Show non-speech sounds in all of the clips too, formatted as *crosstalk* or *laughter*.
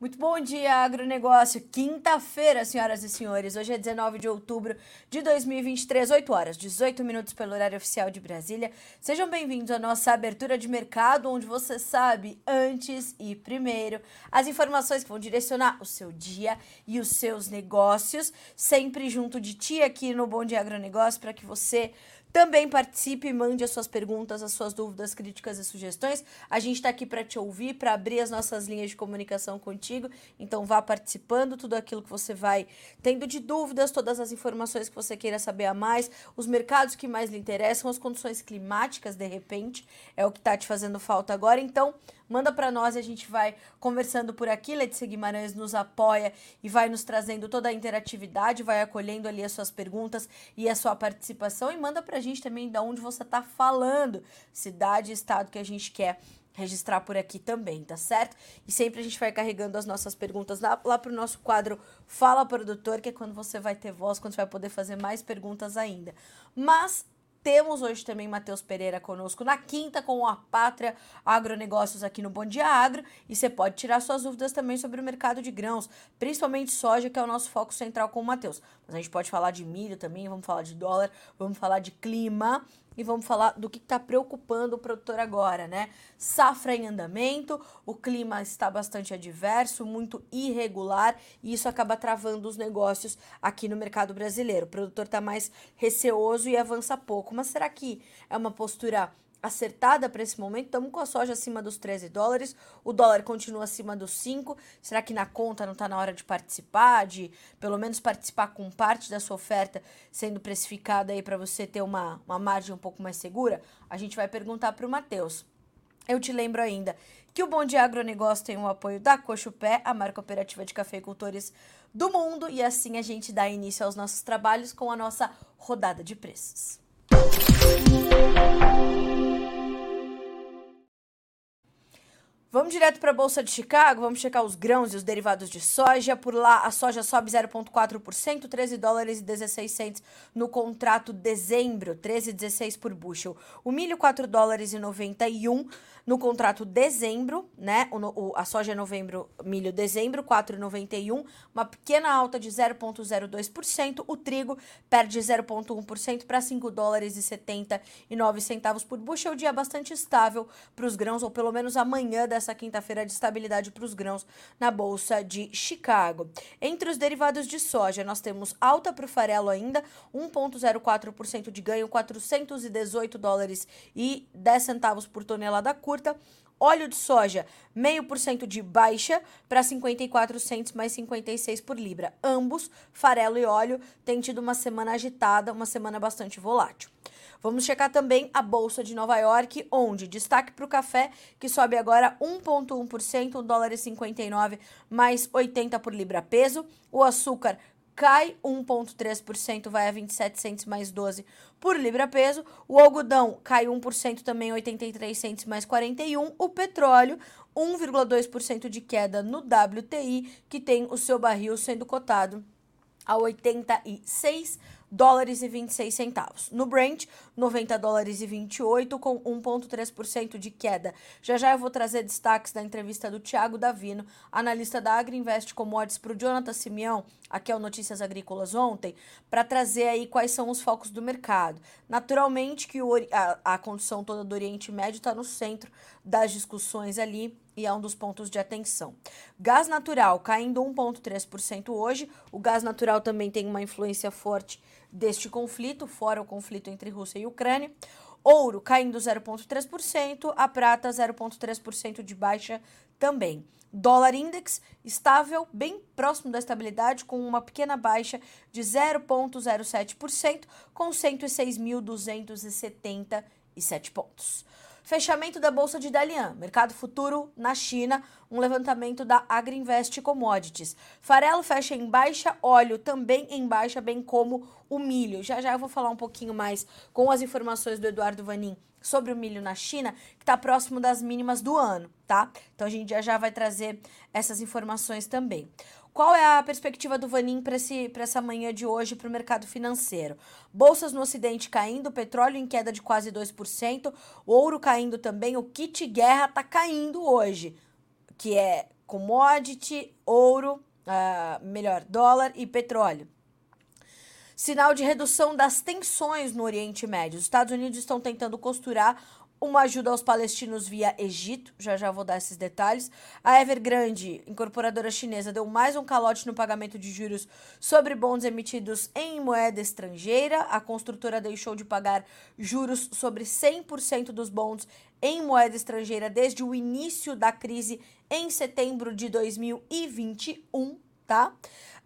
Muito bom dia, agronegócio. Quinta-feira, senhoras e senhores. Hoje é 19 de outubro de 2023, 8 horas, 18 minutos pelo horário oficial de Brasília. Sejam bem-vindos à nossa abertura de mercado, onde você sabe antes e primeiro as informações que vão direcionar o seu dia e os seus negócios, sempre junto de ti aqui no Bom Dia Agronegócio, para que você também participe e mande as suas perguntas, as suas dúvidas, críticas e sugestões. A gente está aqui para te ouvir, para abrir as nossas linhas de comunicação contigo. Então vá participando, tudo aquilo que você vai tendo de dúvidas, todas as informações que você queira saber a mais, os mercados que mais lhe interessam, as condições climáticas, de repente, é o que está te fazendo falta agora. Então, manda para nós e a gente vai conversando por aqui. Letícia Guimarães nos apoia e vai nos trazendo toda a interatividade, vai acolhendo ali as suas perguntas e a sua participação e manda para a gente também de onde você está falando, cidade estado que a gente quer registrar por aqui também, tá certo? E sempre a gente vai carregando as nossas perguntas lá, lá pro nosso quadro Fala Produtor, que é quando você vai ter voz, quando você vai poder fazer mais perguntas ainda. Mas temos hoje também Matheus Pereira conosco na quinta com a Pátria Agronegócios aqui no Bom Dia Agro. E você pode tirar suas dúvidas também sobre o mercado de grãos, principalmente soja, que é o nosso foco central com o Matheus. Mas a gente pode falar de milho também, vamos falar de dólar, vamos falar de clima e vamos falar do que está preocupando o produtor agora, né? Safra em andamento, o clima está bastante adverso, muito irregular e isso acaba travando os negócios aqui no mercado brasileiro. O produtor está mais receoso e avança pouco. Mas será que é uma postura acertada para esse momento. Estamos com a soja acima dos 13 dólares, o dólar continua acima dos 5. Será que na conta não está na hora de participar, de pelo menos participar com parte da sua oferta sendo precificada aí para você ter uma, uma margem um pouco mais segura? A gente vai perguntar para o Matheus. Eu te lembro ainda que o Bom Dia Agronegócio tem o apoio da Cochupé, a marca operativa de cafeicultores do mundo, e assim a gente dá início aos nossos trabalhos com a nossa rodada de preços. 嗯。Vamos direto para a Bolsa de Chicago, vamos checar os grãos e os derivados de soja. Por lá, a soja sobe 0,4%, 13 dólares e 16 centes no contrato dezembro, 13,16 por bushel. O milho, 4 dólares e 91 no contrato dezembro, né? O, o, a soja é novembro, milho dezembro, 4,91, uma pequena alta de 0,02%. O trigo perde 0,1% para 5 dólares e 79 centavos por bushel. O dia bastante estável para os grãos, ou pelo menos amanhã dessa quinta-feira de estabilidade para os grãos na Bolsa de Chicago. Entre os derivados de soja, nós temos alta para o farelo ainda, 1,04% de ganho, 418 dólares e 10 centavos por tonelada curta. Óleo de soja, meio por cento de baixa para 54 centos mais 56 por libra. Ambos, farelo e óleo, têm tido uma semana agitada, uma semana bastante volátil. Vamos checar também a Bolsa de Nova York, onde destaque para o café, que sobe agora 1,1%, 1 dólar e 59 mais 80 por libra peso. O açúcar cai 1,3%, vai a 27 centos mais 12 por libra peso. O algodão cai 1% também, 83 centos mais 41. O petróleo, 1,2% de queda no WTI, que tem o seu barril sendo cotado a 86 dólares e 26 centavos. No Brent, 90 dólares e 28 com 1.3% de queda. Já já eu vou trazer destaques da entrevista do Tiago Davino, analista da Agriinvest Commodities para o Jonathan Simeão, aqui é o Notícias Agrícolas ontem, para trazer aí quais são os focos do mercado. Naturalmente que o, a, a condição toda do Oriente Médio está no centro das discussões ali e é um dos pontos de atenção. Gás natural caindo 1,3% hoje. O gás natural também tem uma influência forte deste conflito, fora o conflito entre Rússia e Ucrânia. Ouro caindo 0,3%, a prata 0,3% de baixa também. Dólar index estável, bem próximo da estabilidade, com uma pequena baixa de 0,07%, com 106.277 pontos. Fechamento da Bolsa de Dalian, mercado futuro na China, um levantamento da Agriinvest Commodities. Farelo fecha em baixa, óleo também em baixa, bem como o milho. Já já eu vou falar um pouquinho mais com as informações do Eduardo Vanin sobre o milho na China, que está próximo das mínimas do ano, tá? Então a gente já já vai trazer essas informações também. Qual é a perspectiva do Vanin para essa manhã de hoje para o mercado financeiro? Bolsas no Ocidente caindo, petróleo em queda de quase 2%, ouro caindo também, o kit guerra está caindo hoje, que é commodity, ouro, uh, melhor, dólar e petróleo. Sinal de redução das tensões no Oriente Médio. Os Estados Unidos estão tentando costurar uma ajuda aos palestinos via Egito, já já vou dar esses detalhes. A Evergrande, incorporadora chinesa, deu mais um calote no pagamento de juros sobre bons emitidos em moeda estrangeira. A construtora deixou de pagar juros sobre 100% dos bons em moeda estrangeira desde o início da crise em setembro de 2021, tá?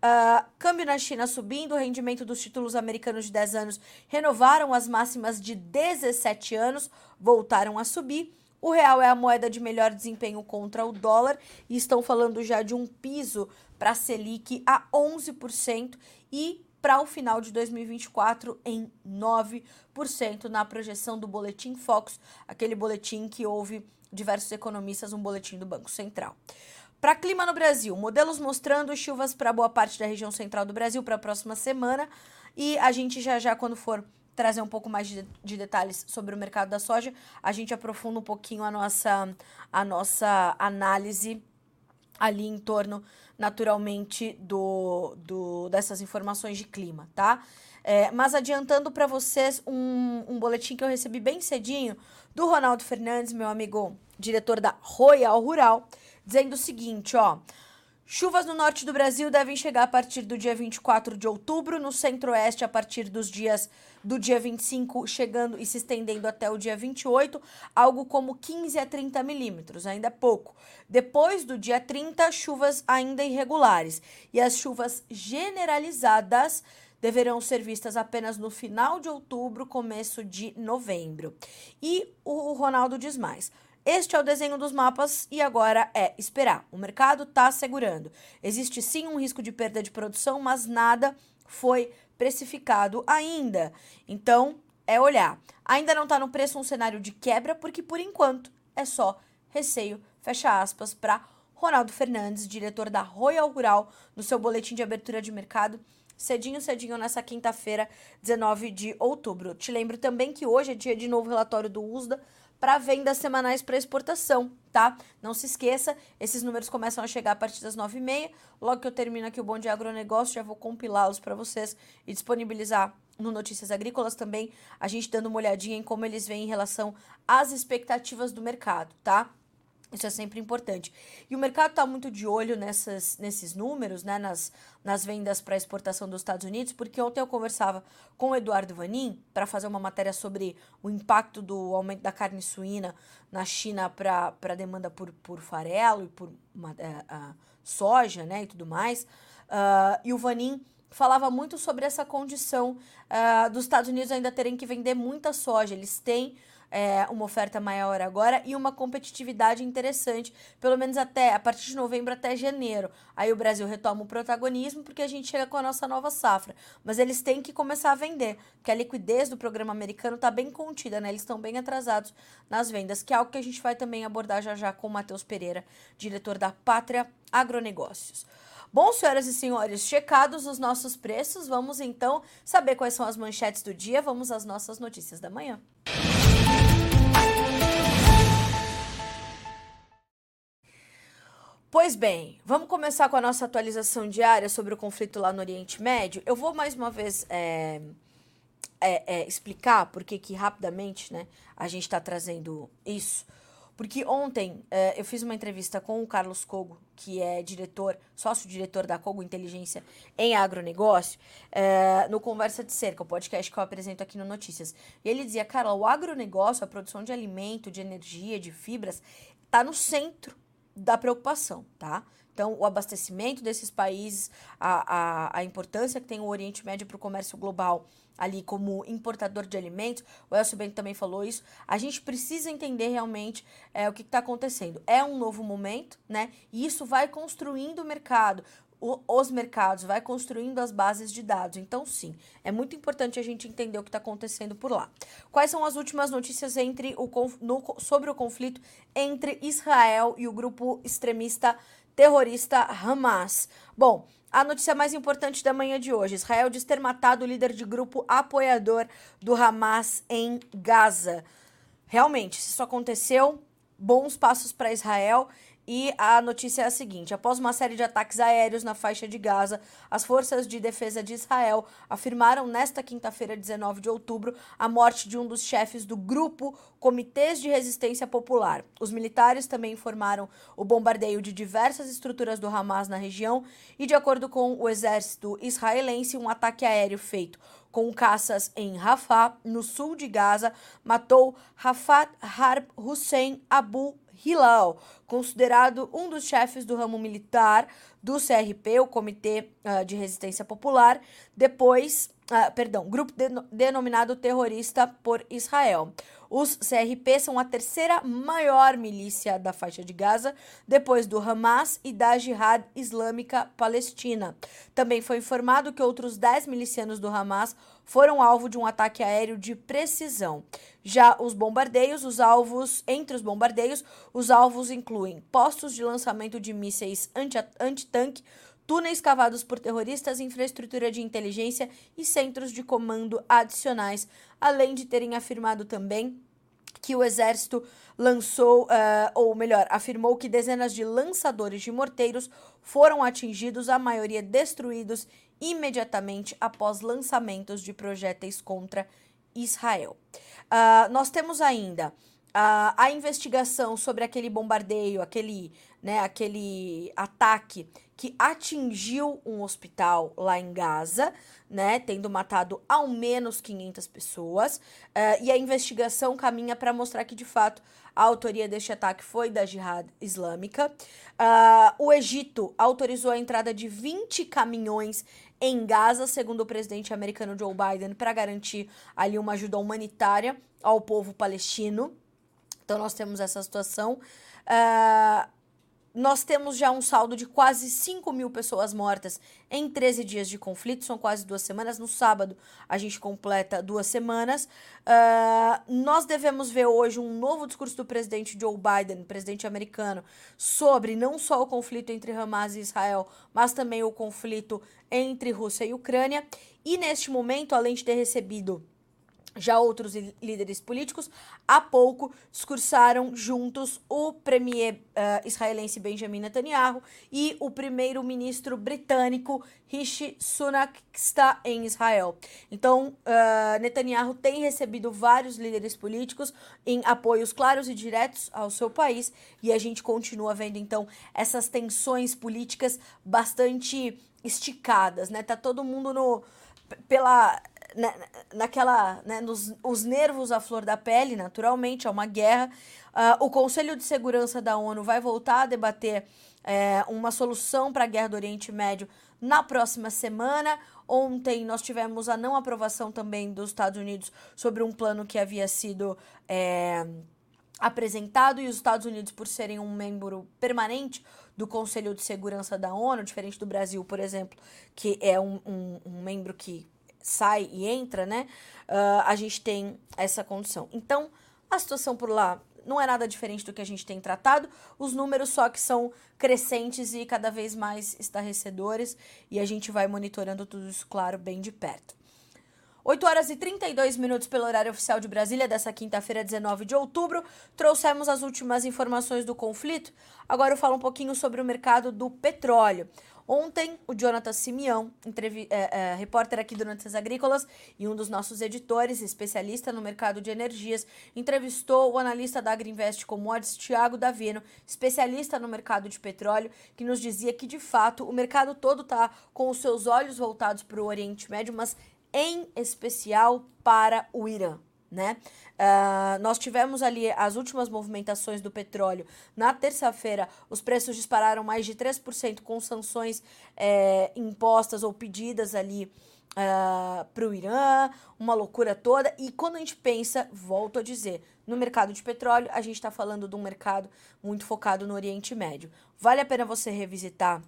Uh, câmbio na China subindo, o rendimento dos títulos americanos de 10 anos renovaram as máximas de 17 anos, voltaram a subir. O real é a moeda de melhor desempenho contra o dólar e estão falando já de um piso para a Selic a 11% e para o final de 2024 em 9% na projeção do boletim Focus, aquele boletim que houve diversos economistas, um boletim do Banco Central. Para clima no Brasil, modelos mostrando chuvas para boa parte da região central do Brasil para a próxima semana. E a gente já já, quando for trazer um pouco mais de, de, detalhes sobre o mercado da soja, a gente aprofunda um pouquinho a nossa, a nossa análise ali em torno, naturalmente, do, do dessas informações de clima, tá? É, mas adiantando para vocês um, um boletim que eu recebi bem cedinho do Ronaldo Fernandes, meu amigo diretor da Royal Rural, dizendo o seguinte, ó. Chuvas no norte do Brasil devem chegar a partir do dia 24 de outubro, no centro-oeste a partir dos dias do dia 25, chegando e se estendendo até o dia 28, algo como 15 a 30 milímetros, ainda é pouco. Depois do dia 30, chuvas ainda irregulares. E as chuvas generalizadas deverão ser vistas apenas no final de outubro, começo de novembro. E o Ronaldo diz mais. Este é o desenho dos mapas e agora é esperar. O mercado está segurando. Existe sim um risco de perda de produção, mas nada foi precificado ainda. Então, é olhar. Ainda não está no preço um cenário de quebra, porque por enquanto é só receio, fecha aspas, para Ronaldo Fernandes, diretor da Royal Rural, no seu boletim de abertura de mercado, cedinho, cedinho, nessa quinta-feira, 19 de outubro. Te lembro também que hoje é dia de novo relatório do USDA para vendas semanais para exportação, tá? Não se esqueça, esses números começam a chegar a partir das 9h30. Logo que eu termino aqui o Bom Dia Agronegócio, já vou compilá-los para vocês e disponibilizar no Notícias Agrícolas também, a gente dando uma olhadinha em como eles vêm em relação às expectativas do mercado, tá? Isso é sempre importante. E o mercado está muito de olho nessas, nesses números, né, nas, nas vendas para exportação dos Estados Unidos, porque ontem eu conversava com o Eduardo Vanin para fazer uma matéria sobre o impacto do aumento da carne suína na China para a demanda por, por farelo e por uma, é, soja né, e tudo mais. Uh, e o Vanin falava muito sobre essa condição uh, dos Estados Unidos ainda terem que vender muita soja. Eles têm é, uma oferta maior agora e uma competitividade interessante, pelo menos até a partir de novembro até janeiro. Aí o Brasil retoma o protagonismo porque a gente chega com a nossa nova safra. Mas eles têm que começar a vender, porque a liquidez do programa americano está bem contida, né? Eles estão bem atrasados nas vendas, que é algo que a gente vai também abordar já já com o Matheus Pereira, diretor da Pátria Agronegócios. Bom, senhoras e senhores, checados os nossos preços, vamos então saber quais são as manchetes do dia. Vamos às nossas notícias da manhã. Pois bem, vamos começar com a nossa atualização diária sobre o conflito lá no Oriente Médio. Eu vou mais uma vez é, é, é, explicar porque que rapidamente né, a gente está trazendo isso. Porque ontem é, eu fiz uma entrevista com o Carlos Cogo, que é diretor, sócio-diretor da Cogo Inteligência em agronegócio, é, no Conversa de Cerca, o podcast que eu apresento aqui no Notícias. E ele dizia, Carla, o agronegócio, a produção de alimento, de energia, de fibras, está no centro da preocupação, tá? Então, o abastecimento desses países, a, a, a importância que tem o Oriente Médio para o comércio global ali como importador de alimentos, o Elcio Bento também falou isso, a gente precisa entender realmente é, o que está acontecendo. É um novo momento, né? E isso vai construindo o mercado, o, os mercados, vai construindo as bases de dados. Então, sim, é muito importante a gente entender o que está acontecendo por lá. Quais são as últimas notícias entre o, no, sobre o conflito entre Israel e o grupo extremista terrorista Hamas? Bom, a notícia mais importante da manhã de hoje: Israel diz ter matado o líder de grupo apoiador do Hamas em Gaza. Realmente, se isso aconteceu, bons passos para Israel E a notícia é a seguinte: após uma série de ataques aéreos na faixa de Gaza, as forças de defesa de Israel afirmaram nesta quinta-feira, 19 de outubro, a morte de um dos chefes do grupo Comitês de Resistência Popular. Os militares também informaram o bombardeio de diversas estruturas do Hamas na região e, de acordo com o exército israelense, um ataque aéreo feito com caças em Rafah, no sul de Gaza, matou Rafat Harb Hussein Abu Hilal, considerado um dos chefes do ramo militar do CRP, o Comitê uh, de Resistência Popular, depois, uh, perdão, grupo de, denominado terrorista por Israel. Os CRP são a terceira maior milícia da faixa de Gaza, depois do Hamas e da Jihad Islâmica Palestina. Também foi informado que outros 10 milicianos do Hamas foram alvo de um ataque aéreo de precisão. Já os bombardeios, os alvos, entre os bombardeios, os alvos incluem postos de lançamento de mísseis anti-tanque, túneis cavados por terroristas, infraestrutura de inteligência e centros de comando adicionais, além de terem afirmado também que o exército lançou, uh, ou melhor, afirmou que dezenas de lançadores de morteiros foram atingidos, a maioria destruídos imediatamente após lançamentos de projéteis contra Israel. Uh, nós temos ainda uh, a investigação sobre aquele bombardeio, aquele, né, aquele ataque que atingiu um hospital lá em Gaza, né, tendo matado ao menos 500 pessoas, uh, e a investigação caminha para mostrar que de fato a autoria deste ataque foi da Jihad Islâmica. Uh, o Egito autorizou a entrada de 20 caminhões em Gaza, segundo o presidente americano Joe Biden, para garantir ali uma ajuda humanitária ao povo palestino. Então nós temos essa situação. Uh, nós temos já um saldo de quase 5 mil pessoas mortas em 13 dias de conflito, são quase duas semanas. No sábado, a gente completa duas semanas. Uh, nós devemos ver hoje um novo discurso do presidente Joe Biden, presidente americano, sobre não só o conflito entre Hamas e Israel, mas também o conflito entre Rússia e Ucrânia. E neste momento, além de ter recebido já outros líderes políticos, há pouco discursaram juntos o premier uh, israelense Benjamin Netanyahu e o primeiro-ministro britânico Rishi Sunak, que está em Israel. Então, uh, Netanyahu tem recebido vários líderes políticos em apoios claros e diretos ao seu país e a gente continua vendo, então, essas tensões políticas bastante esticadas, né? Tá todo mundo no pela na, naquela, né, nos os nervos à flor da pele, naturalmente, é uma guerra. Uh, o Conselho de Segurança da ONU vai voltar a debater é, uma solução para a guerra do Oriente Médio na próxima semana. Ontem nós tivemos a não aprovação também dos Estados Unidos sobre um plano que havia sido é, apresentado e os Estados Unidos, por serem um membro permanente do Conselho de Segurança da ONU, diferente do Brasil, por exemplo, que é um, um, um membro que sai e entra, né? Uh, a gente tem essa condição. Então, a situação por lá não é nada diferente do que a gente tem tratado, os números só que são crescentes e cada vez mais estarrecedores, e a gente vai monitorando tudo isso, claro, bem de perto. 8 horas e 32 minutos pelo horário oficial de Brasília, dessa quinta-feira, 19 de outubro. Trouxemos as últimas informações do conflito. Agora eu falo um pouquinho sobre o mercado do petróleo. Ontem, o Jonathan Simeão, é, é, repórter aqui do Notícias Agrícolas e um dos nossos editores, especialista no mercado de energias, entrevistou o analista da Agriinvest Commodities, Thiago Davino, especialista no mercado de petróleo, que nos dizia que, de fato, o mercado todo está com os seus olhos voltados para o Oriente Médio, mas em especial para o Irã né? Uh, nós tivemos ali as últimas movimentações do petróleo. Na terça-feira, os preços dispararam mais de 3% com sanções é, impostas ou pedidas ali uh, ah, para o Irã, uma loucura toda. E quando a gente pensa, volto a dizer, no mercado de petróleo, a gente está falando de um mercado muito focado no Oriente Médio. Vale a pena você revisitar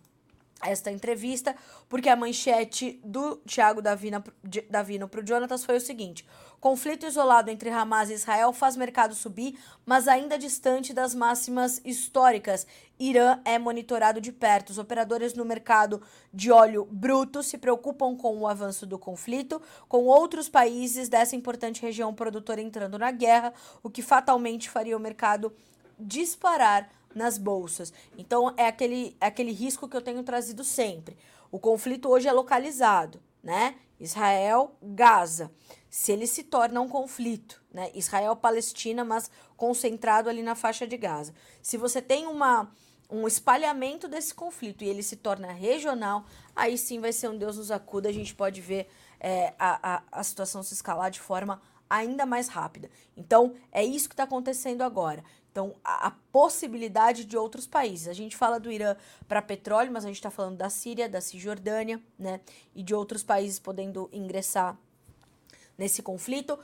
esta entrevista, porque a manchete do Thiago Davina, Davino para o Jonatas foi o seguinte: conflito isolado entre Hamas e Israel faz mercado subir, mas ainda distante das máximas históricas. Irã é monitorado de perto. Os operadores no mercado de óleo bruto se preocupam com o avanço do conflito, com outros países dessa importante região produtora entrando na guerra, o que fatalmente faria o mercado disparar nas bolsas. Então é aquele, é aquele risco que eu tenho trazido sempre. O conflito hoje é localizado, né? Israel, Gaza. Se ele se torna um conflito, né? Israel-Palestina, mas concentrado ali na faixa de Gaza. Se você tem uma um espalhamento desse conflito e ele se torna regional, aí sim vai ser um Deus nos acuda. A gente pode ver é, a, a, a situação se escalar de forma ainda mais rápida. Então, é isso que está acontecendo agora. Então, a, possibilidade de outros países. A gente fala do Irã para petróleo, mas a gente está falando da Síria, da Cisjordânia, né? E de outros países podendo ingressar nesse conflito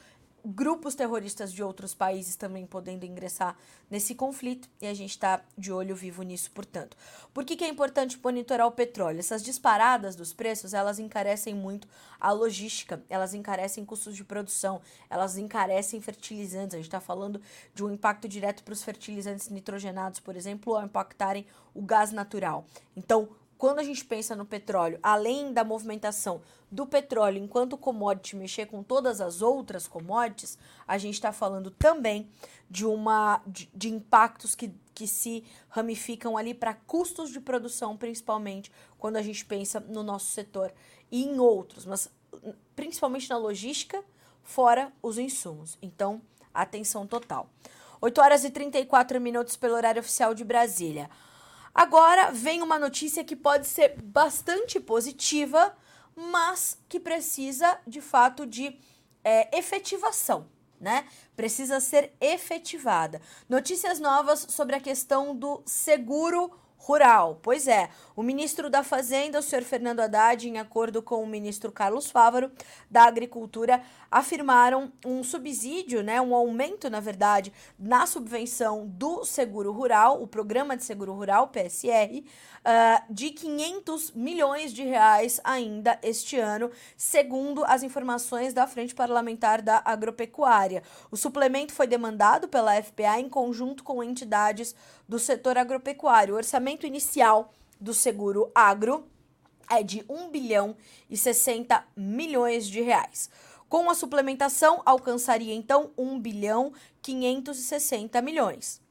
grupos terroristas de outros países também podendo ingressar nesse conflito e a gente está de olho vivo nisso, portanto. Por que, que é importante monitorar o petróleo? Essas disparadas dos preços, elas encarecem muito a logística, elas encarecem custos de produção, elas encarecem fertilizantes. A gente está falando de um impacto direto para os fertilizantes nitrogenados, por exemplo, ao impactarem o gás natural. Então, quando a gente pensa no petróleo, além da movimentação do petróleo enquanto commodity mexer com todas as outras commodities, a gente está falando também de uma de, de, impactos que, que se ramificam ali para custos de produção, principalmente quando a gente pensa no nosso setor e em outros, mas principalmente na logística, fora os insumos. Então, atenção total. 8 horas e 34 minutos pelo horário oficial de Brasília. Agora vem uma notícia que pode ser bastante positiva, mas que precisa de fato de é, efetivação, né? Precisa ser efetivada. Notícias novas sobre a questão do seguro rural. Pois é, o ministro da Fazenda, o senhor Fernando Haddad, em acordo com o ministro Carlos Fávaro, da Agricultura, afirmaram um subsídio, né, um aumento, na verdade, na subvenção do seguro rural, o programa de seguro rural, PSR, uh, de 500 milhões de reais ainda este ano, segundo as informações da Frente Parlamentar da Agropecuária. O suplemento foi demandado pela FPA em conjunto com entidades do setor agropecuário. O orçamento inicial do seguro agro é de 1 bilhão e 60 milhões de reais. Com a suplementação, alcançaria então 1 bilhão 560 milhões.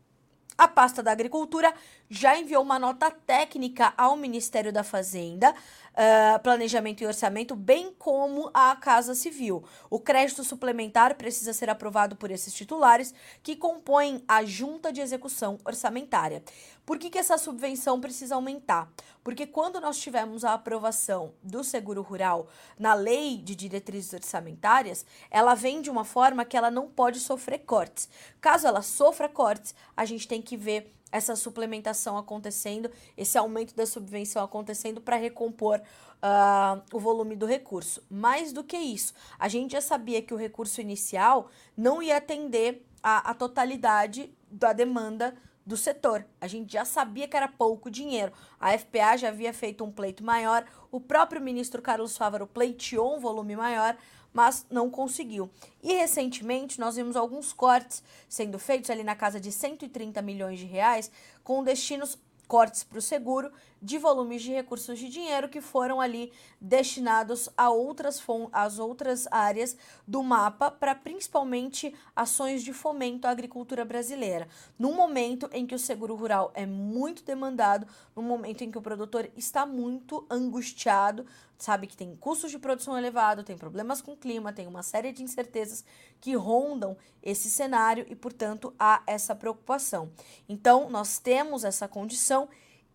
A pasta da Agricultura já enviou uma nota técnica ao Ministério da Fazenda, uh, Planejamento e Orçamento, bem como à Casa Civil. O crédito suplementar precisa ser aprovado por esses titulares, que compõem a Junta de Execução Orçamentária. Por que, que essa subvenção precisa aumentar? Porque quando nós tivemos a aprovação do seguro rural na lei de diretrizes orçamentárias, ela vem de uma forma que ela não pode sofrer cortes. Caso ela sofra cortes, a gente tem que ver essa suplementação acontecendo, esse aumento da subvenção acontecendo para recompor uh, o volume do recurso. Mais do que isso, a gente já sabia que o recurso inicial não ia atender a, a totalidade da demanda do setor. A gente já sabia que era pouco dinheiro. A FPA já havia feito um pleito maior, o próprio ministro Carlos Fávaro pleiteou um volume maior, mas não conseguiu. E recentemente nós vimos alguns cortes sendo feitos ali na casa de 130 milhões de reais com destinos cortes para o seguro de volumes de recursos de dinheiro que foram ali destinados a outras, as outras áreas do mapa para principalmente ações de fomento à agricultura brasileira. Num momento em que o seguro rural é muito demandado, num momento em que o produtor está muito angustiado, sabe que tem custos de produção elevado, tem problemas com o clima, tem uma série de incertezas que rondam esse cenário e, portanto, há essa preocupação. Então, nós temos essa condição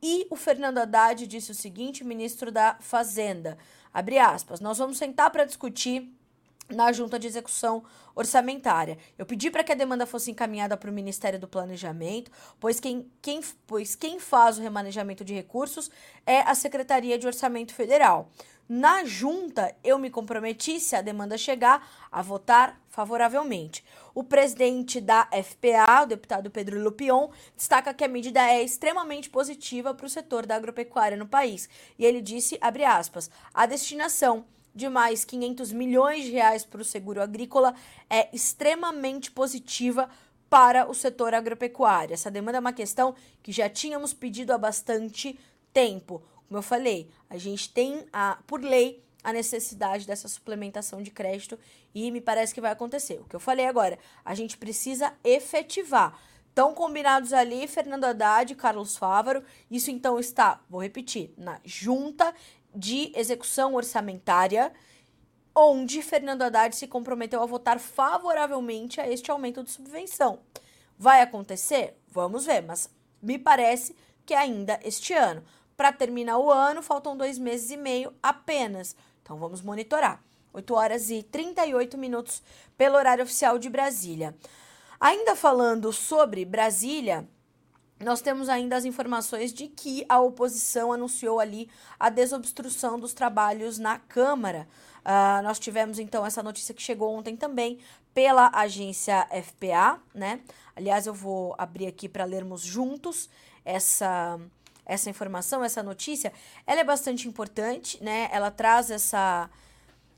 e o Fernando Haddad disse o seguinte, ministro da Fazenda, abre aspas, nós vamos sentar para discutir na junta de execução orçamentária. Eu pedi para que a demanda fosse encaminhada para o Ministério do Planejamento, pois quem, quem, pois quem faz o remanejamento de recursos é a Secretaria de Orçamento Federal. Na junta, eu me comprometi, se a demanda chegar, a votar favoravelmente. O presidente da FPA, o deputado Pedro Lupion, destaca que a medida é extremamente positiva para o setor da agropecuária no país. E ele disse, abre aspas, a destinação de mais 500 milhões de reais para o seguro agrícola é extremamente positiva para o setor agropecuário. Essa demanda é uma questão que já tínhamos pedido há bastante tempo. Como eu falei, a gente tem, a, por lei, a necessidade dessa suplementação de crédito e me parece que vai acontecer. O que eu falei agora, a gente precisa efetivar. Estão combinados ali Fernando Haddad e Carlos Fávaro. Isso então está, vou repetir, na junta de execução orçamentária, onde Fernando Haddad se comprometeu a votar favoravelmente a este aumento de subvenção. Vai acontecer? Vamos ver, mas me parece que ainda este ano. Para terminar o ano, faltam dois meses e meio apenas. Então vamos monitorar. 8 horas e 38 minutos pelo horário oficial de Brasília. Ainda falando sobre Brasília, nós temos ainda as informações de que a oposição anunciou ali a desobstrução dos trabalhos na Câmara. Uh, nós tivemos então essa notícia que chegou ontem também pela agência FPA, né? Aliás, eu vou abrir aqui para lermos juntos essa essa informação, essa notícia. Ela é bastante importante, né? Ela traz essa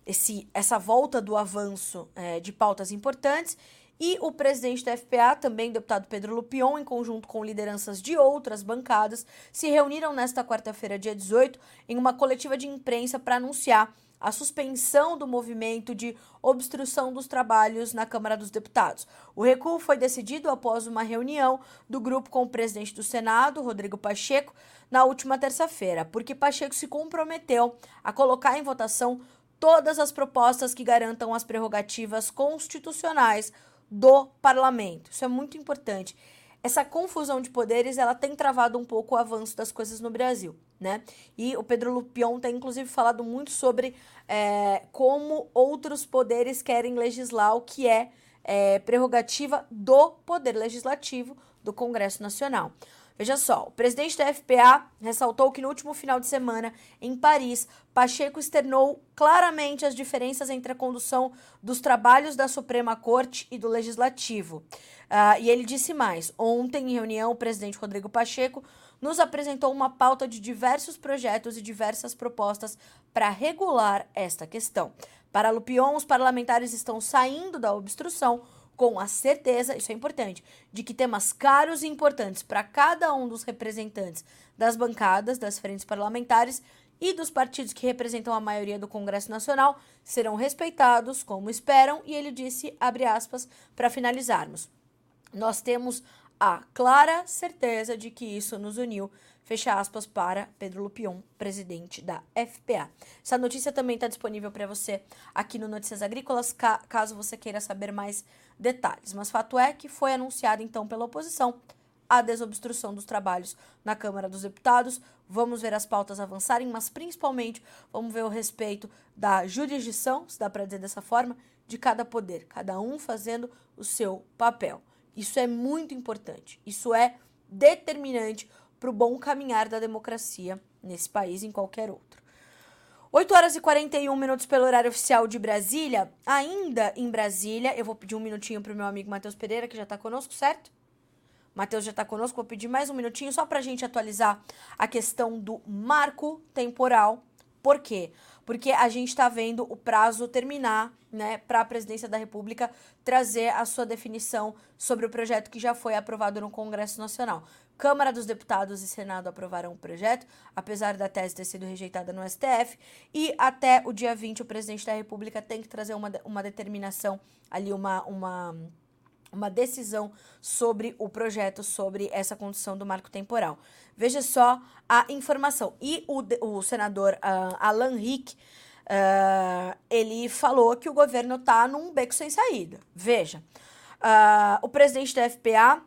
esse, essa volta do avanço é, de pautas importantes e o presidente da FPA, também deputado Pedro Lupion, em conjunto com lideranças de outras bancadas, se reuniram nesta quarta-feira, dia 18, em uma coletiva de imprensa para anunciar a suspensão do movimento de obstrução dos trabalhos na Câmara dos Deputados. O recuo foi decidido após uma reunião do grupo com o presidente do Senado, Rodrigo Pacheco, na última terça-feira, porque Pacheco se comprometeu a colocar em votação todas as propostas que garantam as prerrogativas constitucionais do parlamento. Isso é muito importante. Essa confusão de poderes, ela tem travado um pouco o avanço das coisas no Brasil, né? E o Pedro Lupion tem, inclusive, falado muito sobre é, como outros poderes querem legislar o que é, é prerrogativa do Poder Legislativo do Congresso Nacional. Veja só, o presidente da FPA ressaltou que no último final de semana, em Paris, Pacheco externou claramente as diferenças entre a condução dos trabalhos da Suprema Corte e do Legislativo. Uh, e ele disse mais: ontem, em reunião, o presidente Rodrigo Pacheco nos apresentou uma pauta de diversos projetos e diversas propostas para regular esta questão. Para Lupion, os parlamentares estão saindo da obstrução com a certeza, isso é importante, de que temas caros e importantes para cada um dos representantes das bancadas, das frentes parlamentares e dos partidos que representam a maioria do Congresso Nacional serão respeitados, como esperam, e ele disse, abre aspas, para finalizarmos. Nós temos a clara certeza de que isso nos uniu Fecha aspas para Pedro Lupion, presidente da FPA. Essa notícia também está disponível para você aqui no Notícias Agrícolas, ca caso você queira saber mais detalhes. Mas fato é que foi anunciada então pela oposição a desobstrução dos trabalhos na Câmara dos Deputados. Vamos ver as pautas avançarem, mas principalmente vamos ver o respeito da jurisdição, se dá para dizer dessa forma, de cada poder, cada um fazendo o seu papel. Isso é muito importante, isso é determinante para o bom caminhar da democracia nesse país e em qualquer outro. 8 horas e 41 minutos pelo horário oficial de Brasília. Ainda em Brasília, eu vou pedir um minutinho para o meu amigo Matheus Pereira, que já está conosco, certo? Matheus já está conosco, vou pedir mais um minutinho só para a gente atualizar a questão do marco temporal. Por quê? Porque a gente está vendo o prazo terminar, né, para a presidência da República trazer a sua definição sobre o projeto que já foi aprovado no Congresso Nacional. Câmara dos Deputados e Senado aprovaram o projeto, apesar da tese ter sido rejeitada no STF, e até o dia 20 o presidente da República tem que trazer uma, uma determinação, ali uma, uma, uma decisão sobre o projeto, sobre essa condição do marco temporal. Veja só a informação. E o, o senador uh, Alan Rick, uh, ele falou que o governo está num beco sem saída. Veja, uh, o presidente da FPA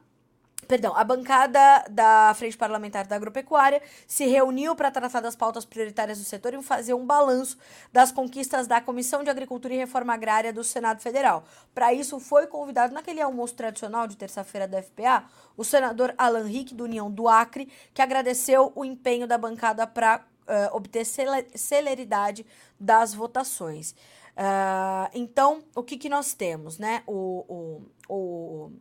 Perdão, a bancada da Frente Parlamentar da Agropecuária se reuniu para tratar das pautas prioritárias do setor e fazer um balanço das conquistas da Comissão de Agricultura e Reforma Agrária do Senado Federal. Para isso, foi convidado naquele almoço tradicional de terça-feira da FPA o senador Alan Rick, do União do Acre, que agradeceu o empenho da bancada para uh, obter celeridade das votações. Uh, então, o que, que nós temos, né? O, o, o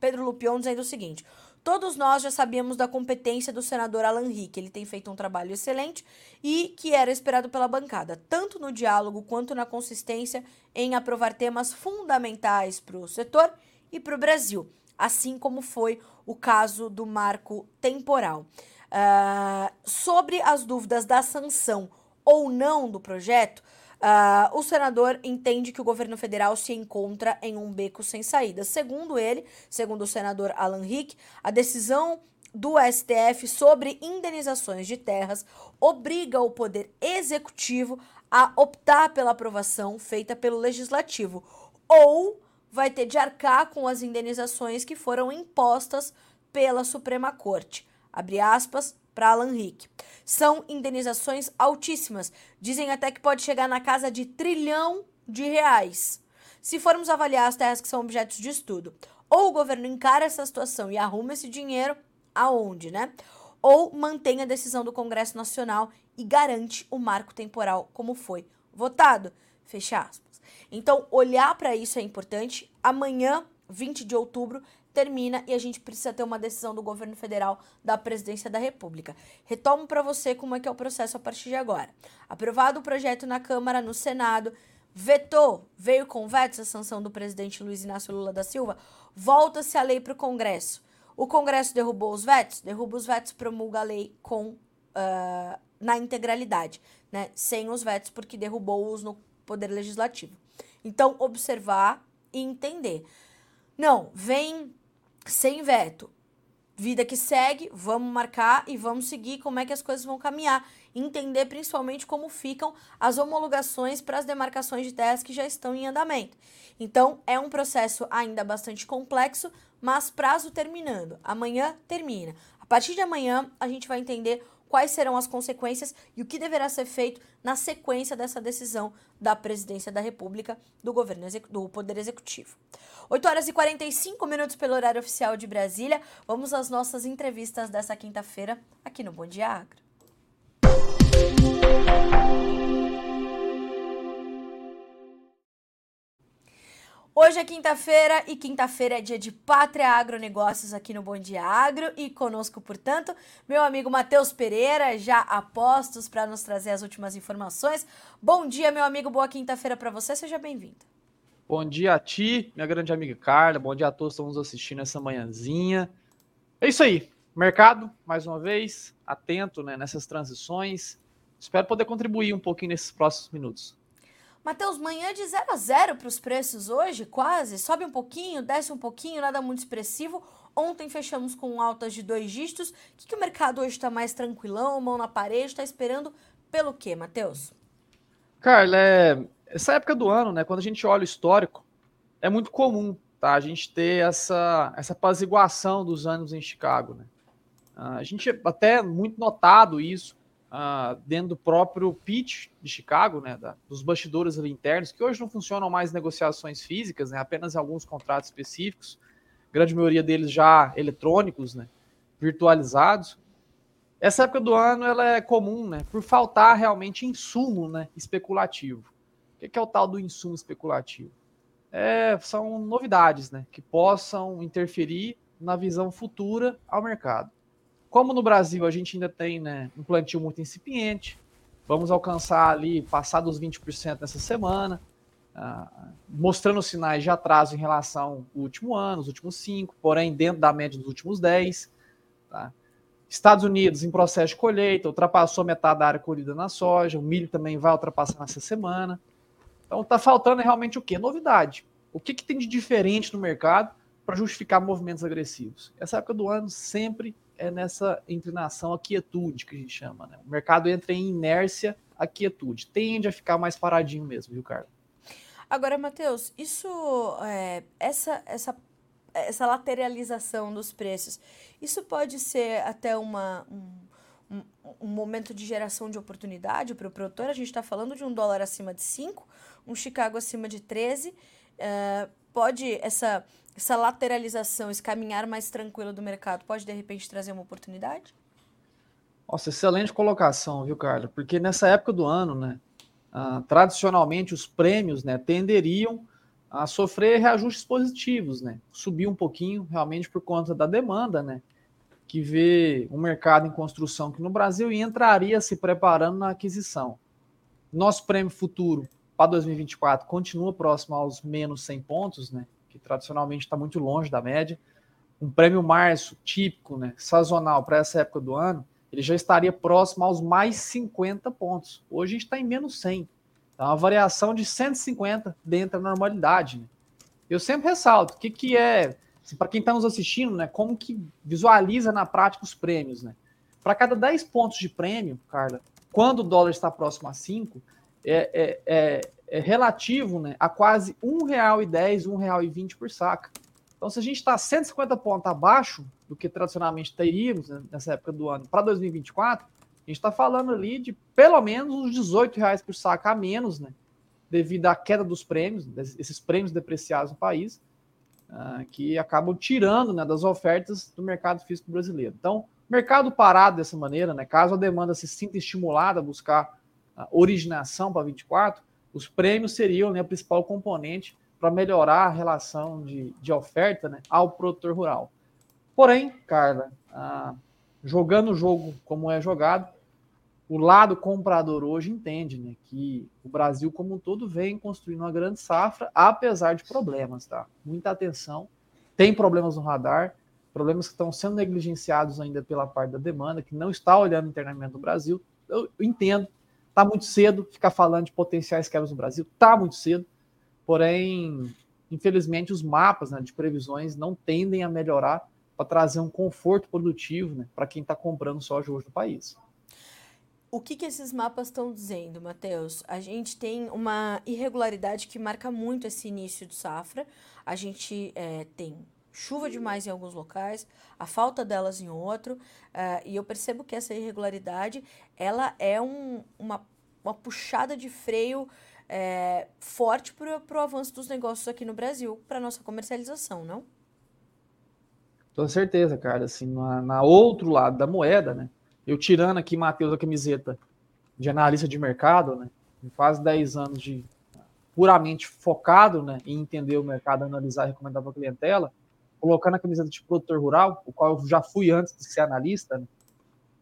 Pedro Lupion dizendo o seguinte: Todos nós já sabíamos da competência do senador Alan Rick. Ele tem feito um trabalho excelente e que era esperado pela bancada, tanto no diálogo quanto na consistência em aprovar temas fundamentais para o setor e para o Brasil, assim como foi o caso do marco temporal. Uh, sobre as dúvidas da sanção ou não do projeto, Uh, o senador entende que o governo federal se encontra em um beco sem saída. Segundo ele, segundo o senador Alan Rick, a decisão do STF sobre indenizações de terras obriga o poder executivo a optar pela aprovação feita pelo legislativo ou vai ter de arcar com as indenizações que foram impostas pela Suprema Corte. Abre aspas para Alan Rick. São indenizações altíssimas, dizem até que pode chegar na casa de trilhão de reais. Se formos avaliar as terras que são objetos de estudo, ou o governo encara essa situação e arruma esse dinheiro aonde, né? Ou mantém a decisão do Congresso Nacional e garante o marco temporal como foi votado. Fecha aspas. Então, olhar para isso é importante. Amanhã, 20 de outubro, termina e a gente precisa ter uma decisão do governo federal da presidência da República. Retomo para você como é que é o processo a partir de agora. Aprovado o projeto na Câmara, no Senado, vetou, veio com vetos a sanção do presidente Luiz Inácio Lula da Silva, volta-se a lei para o Congresso. O Congresso derrubou os vetos, derruba os vetos, promulga a lei com uh, na integralidade, né? Sem os vetos, porque derrubou-os no Poder Legislativo. Então, observar e entender. Não, vem sem veto. Vida que segue, vamos marcar e vamos seguir como é que as coisas vão caminhar. Entender principalmente como ficam as homologações para as demarcações de terras que já estão em andamento. Então, é um processo ainda bastante complexo, mas prazo terminando. Amanhã termina. A partir de amanhã, a gente vai entender quais serão as consequências e o que deverá ser feito na sequência dessa decisão da presidência da República, do governo do Poder Executivo. 8 horas e 45 minutos pelo horário oficial de Brasília. Vamos às nossas entrevistas dessa quinta-feira aqui no Bom Dia Agro. Hoje é quinta-feira e quinta-feira é dia de Pátria Agronegócios aqui no Bom Dia Agro e conosco, portanto, meu amigo Matheus Pereira, já a postos para nos trazer as últimas informações. Bom dia, meu amigo, boa quinta-feira para você, seja bem-vindo. Bom dia a ti, minha grande amiga Carla, bom dia a todos que estão nos assistindo essa manhãzinha. É isso aí, mercado, mais uma vez, atento né, nessas transições. Espero poder contribuir um pouquinho nesses próximos minutos. Matheus, manhã de 0 a 0 para os preços hoje, quase. Sobe um pouquinho, desce um pouquinho, nada muito expressivo. Ontem fechamos com altas de dois dígitos. O que, que o mercado hoje está mais tranquilão, mão na parede? Está esperando pelo quê, Matheus? Carla, é... essa época do ano, né? Quando a gente olha o histórico, é muito comum tá? a gente ter essa, essa apaziguação dos anos em Chicago. Né? A gente até muito notado isso uh, dentro do próprio pitch de Chicago, né, da, dos bastidores internos, que hoje não funcionam mais negociações físicas, né, apenas alguns contratos específicos, grande maioria deles já eletrônicos, né, virtualizados. Essa época do ano ela é comum, né, por faltar realmente insumo, né, especulativo. O que é o tal do insumo especulativo? É, são novidades, né, que possam interferir na visão futura ao mercado. Como no Brasil a gente ainda tem né, um plantio muito incipiente, vamos alcançar ali, passar dos 20% nessa semana, uh, mostrando sinais de atraso em relação ao último ano, os últimos cinco, porém dentro da média dos últimos 10. Tá? Estados Unidos em processo de colheita, ultrapassou metade da área colhida na soja, o milho também vai ultrapassar nessa semana. Então está faltando realmente o quê? Novidade. O que, que tem de diferente no mercado para justificar movimentos agressivos? Essa época do ano sempre é nessa inclinação à quietude que a gente chama. Né? O mercado entra em inércia à quietude. Tende a ficar mais paradinho mesmo, viu, Carlos? Agora, Matheus, isso, é, essa, essa, essa lateralização dos preços, isso pode ser até uma, um, um momento de geração de oportunidade para o produtor? A gente está falando de um dólar acima de 5, um Chicago acima de 13. É, pode essa essa lateralização, esse caminhar mais tranquilo do mercado pode de repente trazer uma oportunidade? Nossa, excelente colocação, viu, Carla? Porque nessa época do ano, né, uh, tradicionalmente os prêmios, né, tenderiam a sofrer reajustes positivos, né, subir um pouquinho, realmente por conta da demanda, né, que vê um mercado em construção aqui no Brasil e entraria se preparando na aquisição. Nosso prêmio futuro para 2024 continua próximo aos menos 100 pontos, né, que tradicionalmente está muito longe da média. Um prêmio março típico, né, sazonal para essa época do ano, ele já estaria próximo aos mais 50 pontos. Hoje a gente está em menos 100. Tá uma variação de 150 dentro da normalidade. Né? Eu sempre ressalto, o que, que é, assim, para quem está nos assistindo, né, como que visualiza na prática os prêmios. Né? Para cada 10 pontos de prêmio, Carla, quando o dólar está próximo a 5, é, é, é, é relativo né, a quase R$ 1,10, R$ 1,20 por saca. Então, se a gente está 150 pontos abaixo do que tradicionalmente teríamos né, nessa época do ano para 2024, a gente está falando ali de pelo menos uns 18 reais por saca a menos, né? Devido à queda dos prêmios, esses prêmios depreciados no país, uh, que acabam tirando né, das ofertas do mercado físico brasileiro. Então, mercado parado dessa maneira, né? Caso a demanda se sinta estimulada a buscar a originação para 24, os prêmios seriam né, o principal componente para melhorar a relação de, de oferta né, ao produtor rural. Porém, Carla, ah, jogando o jogo como é jogado, o lado comprador hoje entende né, que o Brasil como um todo vem construindo uma grande safra, apesar de problemas. Tá? Muita atenção, tem problemas no radar, problemas que estão sendo negligenciados ainda pela parte da demanda, que não está olhando internamente no Brasil. Eu entendo, está muito cedo ficar falando de potenciais quebras no Brasil, está muito cedo. Porém, infelizmente, os mapas né, de previsões não tendem a melhorar para trazer um conforto produtivo né, para quem está comprando soja hoje no país. O que, que esses mapas estão dizendo, Matheus? A gente tem uma irregularidade que marca muito esse início de safra. A gente é, tem chuva demais em alguns locais, a falta delas em outro, uh, e eu percebo que essa irregularidade ela é um, uma, uma puxada de freio é, forte para o avanço dos negócios aqui no Brasil, para nossa comercialização, não? Com certeza, cara. Assim, na, na, outro lado da moeda, né? Eu tirando aqui, Matheus, a camiseta de analista de mercado, né? Quase 10 anos de puramente focado né, em entender o mercado, analisar e recomendar para a clientela, colocando a camiseta de produtor rural, o qual eu já fui antes de ser analista, né?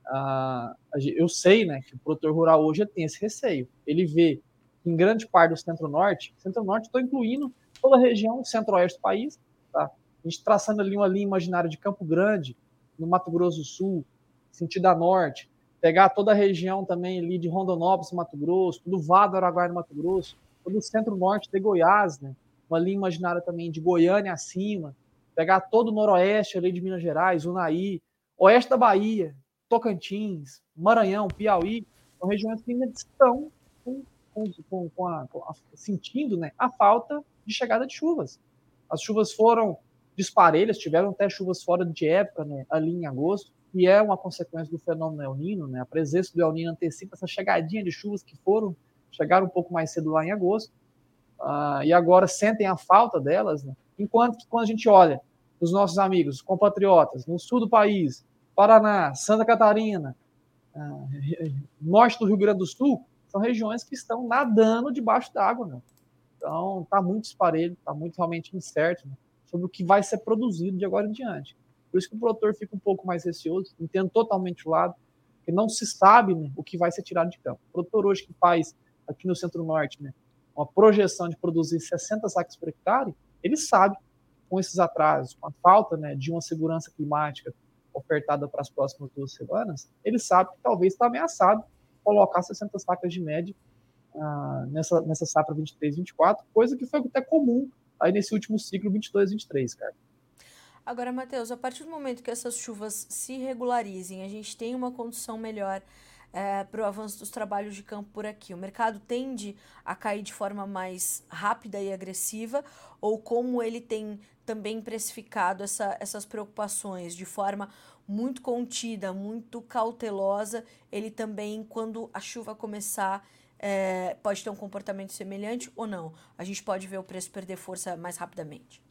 ah, eu sei né, que o produtor rural hoje tem esse receio. Ele vê em grande parte do centro-norte, centro-norte estou incluindo toda a região centro-oeste do país, tá? A gente traçando ali uma linha imaginária de Campo Grande, no Mato Grosso do Sul, sentido a norte, pegar toda a região também ali de Rondonópolis, Mato Grosso, todo o Vado Araguaia, Mato Grosso, todo o centro-norte de Goiás, né? Uma linha imaginária também de Goiânia acima, pegar todo o noroeste ali de Minas Gerais, Unaí, oeste da Bahia, Tocantins, Maranhão, Piauí, são regiões que ainda estão com com, com, a, com a, sentindo né, a falta de chegada de chuvas. As chuvas foram disparelhas, tiveram até chuvas fora de época né, ali em agosto, e é uma consequência do fenômeno El Nino, né? A presença do El Nino antecipa essa chegadinha de chuvas que foram chegaram um pouco mais cedo lá em agosto, uh, e agora sentem a falta delas, né? enquanto que quando a gente olha os nossos amigos, compatriotas, no sul do país, Paraná, Santa Catarina, uh, norte do Rio Grande do Sul, são regiões que estão nadando debaixo d'água, né? Então, está muito esparelho, está muito realmente incerto né? sobre o que vai ser produzido de agora em diante. Por isso que o produtor fica um pouco mais receoso, entendo totalmente o lado, que não se sabe né, o que vai ser tirado de campo. O produtor hoje que faz, aqui no Centro-Norte, né, uma projeção de produzir 60 sacos por hectare, ele sabe, com esses atrasos, com a falta né, de uma segurança climática ofertada para as próximas duas semanas, ele sabe que talvez está ameaçado colocar 60 sacas de média ah, nessa, nessa safra 23, 24, coisa que foi até comum aí nesse último ciclo 22, 23, cara. Agora, Matheus, a partir do momento que essas chuvas se regularizem, a gente tem uma condição melhor é, para o avanço dos trabalhos de campo por aqui. O mercado tende a cair de forma mais rápida e agressiva, ou como ele tem também precificado essa, essas preocupações de forma muito contida, muito cautelosa, ele também, quando a chuva começar, é, pode ter um comportamento semelhante ou não? A gente pode ver o preço perder força mais rapidamente.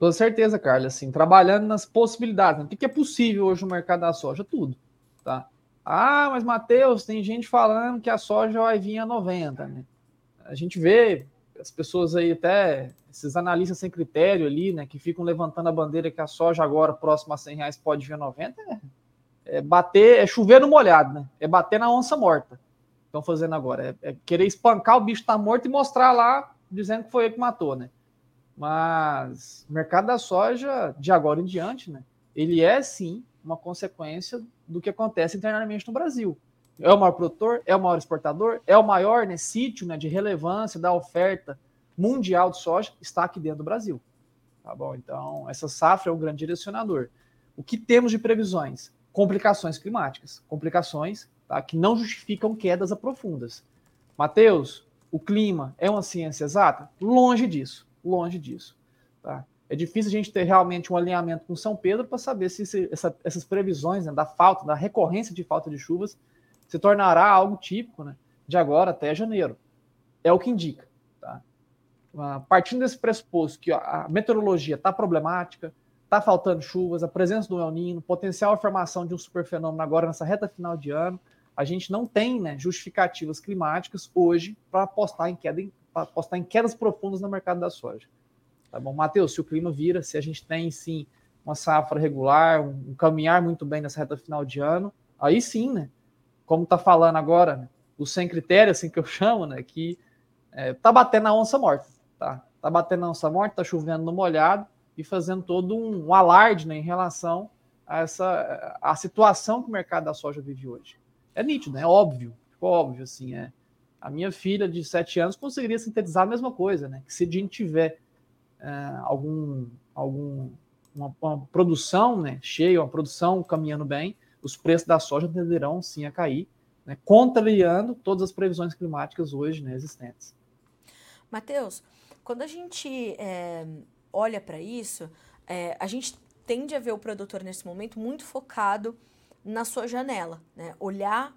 Com certeza, Carla, assim, trabalhando nas possibilidades. Né? O que é possível hoje no mercado da soja? Tudo, tá? Ah, mas Matheus, tem gente falando que a soja vai vir a 90, né? A gente vê as pessoas aí até, esses analistas sem critério ali, né, que ficam levantando a bandeira que a soja agora, próxima a 100 reais, pode vir a 90, é, é bater, é chover no molhado, né? É bater na onça morta. Estão fazendo agora. É, é, querer espancar o bicho tá morto e mostrar lá, dizendo que foi ele que matou, né? Mas o mercado da soja, de agora em diante, né? Ele é sim uma consequência do que acontece internamente no Brasil. É o maior produtor, é o maior exportador, é o maior né, sítio né, de relevância da oferta mundial de soja, está aqui dentro do Brasil. Tá bom? Então, essa safra é um grande direcionador. O que temos de previsões? Complicações climáticas. Complicações tá, que não justificam quedas profundas. Mateus, o clima é uma ciência exata? Longe disso. Longe disso. Tá? É difícil a gente ter realmente um alinhamento com São Pedro para saber se essa, essas previsões né, da falta, da recorrência de falta de chuvas, se tornará algo típico né, de agora até janeiro. É o que indica. Tá? Partindo desse pressuposto que a meteorologia está problemática, está faltando chuvas, a presença do El Nino, potencial formação de um superfenômeno agora nessa reta final de ano, a gente não tem né, justificativas climáticas hoje para apostar em, queda, apostar em quedas profundas no mercado da soja. Tá bom, Matheus, se o clima vira, se a gente tem sim uma safra regular, um caminhar muito bem nessa reta final de ano, aí sim, né? Como tá falando agora, né, o sem critério, assim que eu chamo, né? Que é, tá batendo a onça morta, tá? Tá batendo a onça morta, tá chovendo no molhado e fazendo todo um, um alarde né, em relação a essa a situação que o mercado da soja vive hoje. É nítido, né? É óbvio, ficou óbvio, assim, é. A minha filha de 7 anos conseguiria sintetizar a mesma coisa, né? Que se a gente tiver é, algum, algum uma, uma, produção né, cheia, uma produção caminhando bem, os preços da soja tenderão sim a cair, né, contrariando todas as previsões climáticas hoje né, existentes. Matheus, quando a gente é, olha para isso, é, a gente tende a ver o produtor nesse momento muito focado na sua janela, né? olhar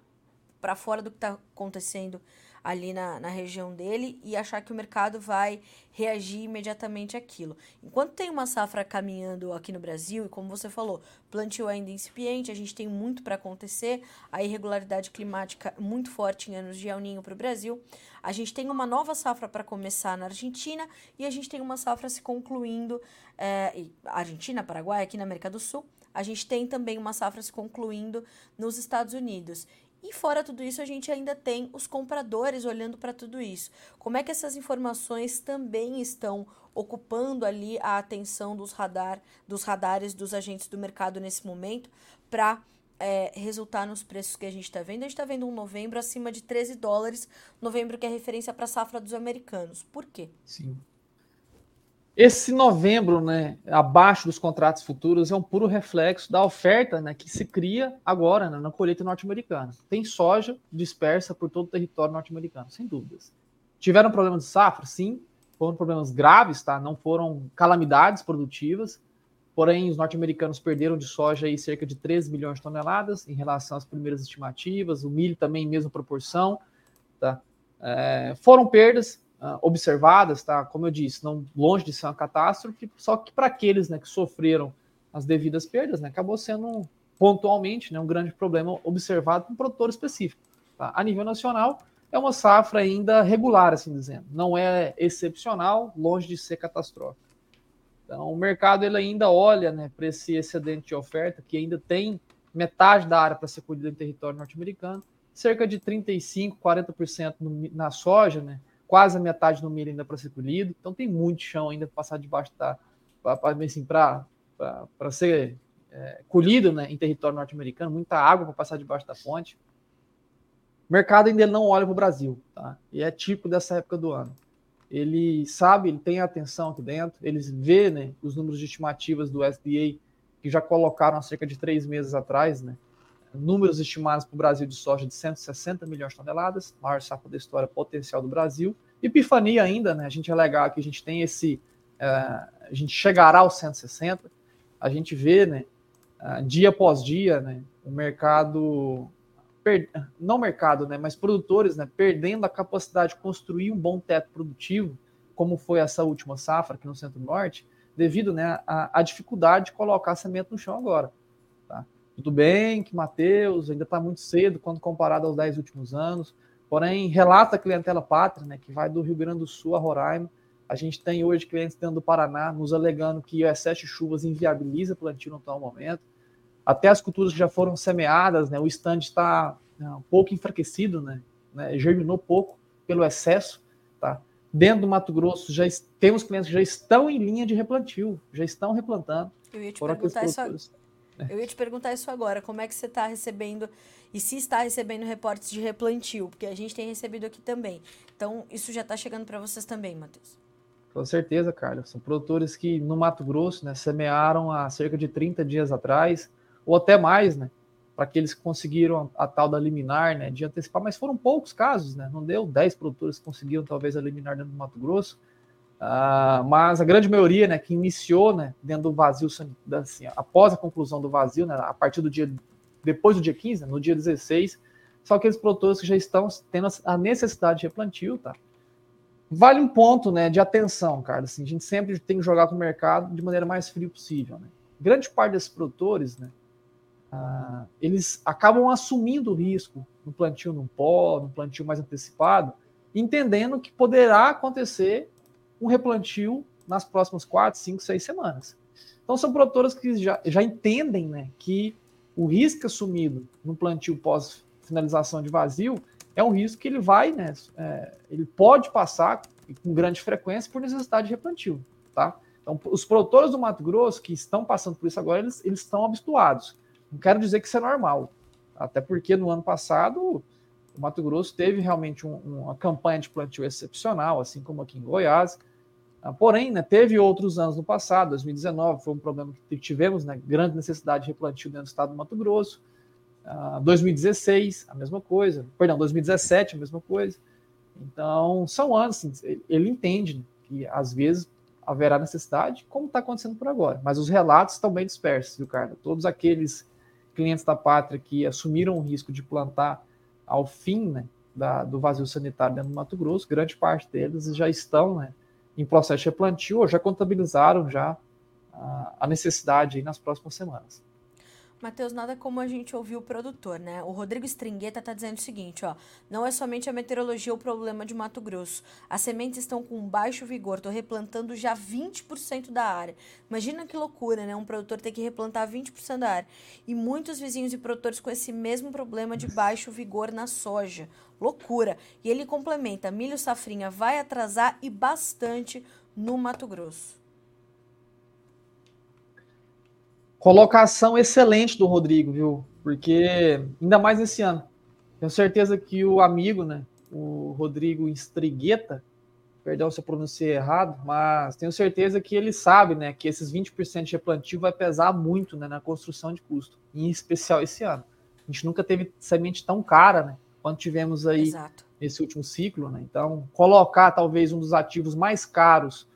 para fora do que está acontecendo ali na, na região dele e achar que o mercado vai reagir imediatamente àquilo. Enquanto tem uma safra caminhando aqui no Brasil, e como você falou, plantio ainda incipiente, a gente tem muito para acontecer, a irregularidade climática muito forte em anos de El Ninho para o Brasil, a gente tem uma nova safra para começar na Argentina e a gente tem uma safra se concluindo, é, Argentina, Paraguai, aqui na América do Sul, a gente tem também uma safra se concluindo nos Estados Unidos. E fora tudo isso, a gente ainda tem os compradores olhando para tudo isso. Como é que essas informações também estão ocupando ali a atenção dos radar, dos radares dos agentes do mercado nesse momento para é, resultar nos preços que a gente está vendo? A gente está vendo um novembro acima de 13 dólares, novembro que é referência para a safra dos americanos. Por quê? Sim. Esse novembro, né, abaixo dos contratos futuros, é um puro reflexo da oferta né, que se cria agora né, na colheita norte-americana. Tem soja dispersa por todo o território norte-americano, sem dúvidas. Tiveram problemas de safra? Sim. Foram problemas graves, tá? não foram calamidades produtivas. Porém, os norte-americanos perderam de soja aí cerca de 13 milhões de toneladas em relação às primeiras estimativas. O milho também mesma proporção. Tá? É, foram perdas, uh, observadas, tá? Como eu disse, não longe de ser uma catástrofe, só que para aqueles né, que sofreram as devidas perdas, né, acabou sendo pontualmente né, um grande problema observado um produtor específico. Tá? A nível nacional, é uma safra ainda regular, assim dizendo. Não é excepcional, longe de ser catastrófico. Então, o mercado ele ainda olha né, para esse excedente de oferta, que ainda tem metade da área para ser colhida em território norte-americano, cerca de 35%, 40% no, na soja, né, quase a metade do milho ainda para ser colhido, então tem muito chão ainda para passar debaixo da. para assim, ser é, colhido né, em território norte-americano, muita água para passar debaixo da fonte. O mercado ainda não olha para o Brasil, tá? E é típico dessa época do ano. Ele sabe, ele tem atenção aqui dentro, eles vê né, os números de estimativas do SDA que já colocaram há cerca de três meses atrás, né? Números estimados para o Brasil de soja de 160 milhões de toneladas, maior safra da história potencial do Brasil. Epifania ainda, né? A gente alegar que a gente tem esse. Uh, a gente chegará aos 160. A gente vê, né? Uh, dia após dia, né? O mercado. Per, não mercado, né? Mas produtores, né? Perdendo a capacidade de construir um bom teto produtivo, como foi essa última safra aqui no Centro-Norte, devido né, à dificuldade de colocar semente no chão agora. Tudo bem que Matheus ainda está muito cedo quando comparado aos 10 últimos anos, porém, relata a clientela pátria, né, que vai do Rio Grande do Sul a Roraima. A gente tem hoje clientes dentro do Paraná nos alegando que o excesso de chuvas inviabiliza plantio no atual momento. Até as culturas que já foram semeadas, né, o stand está né, um pouco enfraquecido, né, né, germinou pouco pelo excesso. Tá? Dentro do Mato Grosso, já temos clientes que já estão em linha de replantio, já estão replantando. Eu ia te perguntar isso Eu ia te perguntar isso agora, como é que você está recebendo e se está recebendo reportes de replantio, porque a gente tem recebido aqui também. Então, isso já está chegando para vocês também, Matheus. Com certeza, Carlos. São produtores que no Mato Grosso né, semearam há cerca de 30 dias atrás, ou até mais, né? Para que eles conseguiram a, a, tal da liminar, né? De antecipar, mas foram poucos casos, né? Não deu 10 produtores que conseguiram talvez a liminar dentro do Mato Grosso. Uh, mas a grande maioria, né, que iniciou, né, dentro do vazio, assim, após a conclusão do vazio, né, a partir do dia, depois do dia 15, no dia 16, são aqueles produtores que já estão tendo a necessidade de replantio, tá? Vale um ponto, né, de atenção, cara, assim, a gente sempre tem que jogar com o mercado de maneira mais fria possível, né? Grande parte desses produtores, né, uh, eles acabam assumindo o risco no plantio no pó, no plantio mais antecipado, entendendo que poderá acontecer um replantio nas próximas quatro, cinco, seis semanas. Então são produtoras que já, já entendem né, que o risco assumido no plantio pós finalização de vazio é um risco que ele vai, né, é, ele pode passar com grande frequência por necessidade de replantio, tá? Então, os produtores do Mato Grosso que estão passando por isso agora, eles, eles estão habituados. Não quero dizer que isso é normal, até porque no ano passado o Mato Grosso teve realmente um, uma campanha de plantio excepcional, assim como aqui em Goiás. Ah, porém, né, teve outros anos no passado, 2019 foi um problema que tivemos, né, grande necessidade de replantio dentro do estado do Mato Grosso. 2016, ah, a mesma coisa. Perdão, 2017, a mesma coisa. Então, são anos, assim, ele entende que às vezes haverá necessidade, como está acontecendo por agora. Mas os relatos estão bem dispersos, viu, Carla? Todos aqueles clientes da pátria que assumiram o risco de plantar ao fim né, da, do vazio sanitário dentro do Mato Grosso, grande parte deles já estão né, em processo de replantio ou já contabilizaram já a necessidade nas próximas semanas. Matheus, nada como a gente ouvir o produtor, né? O Rodrigo Stringueta tá dizendo o seguinte, ó. Não é somente a meteorologia o problema de Mato Grosso. As sementes estão com baixo vigor. Tô replantando já 20% da área. Imagina que loucura, né? Um produtor ter que replantar 20% da área. E muitos vizinhos e produtores com esse mesmo problema de baixo vigor na soja. Loucura. E ele complementa: milho safrinha vai atrasar e bastante no Mato Grosso. Colocação excelente do Rodrigo, viu? Porque ainda mais esse ano. Tenho certeza que o amigo, né? O Rodrigo Estrigueta, perdão se eu pronunciei errado, mas tenho certeza que ele sabe, né, que esses 20% de replantio vai pesar muito, né, na construção de custo, em especial esse ano. A gente nunca teve semente tão cara, né, quanto tivemos aí Exato. nesse último ciclo, né? Então, colocar talvez um dos ativos mais caros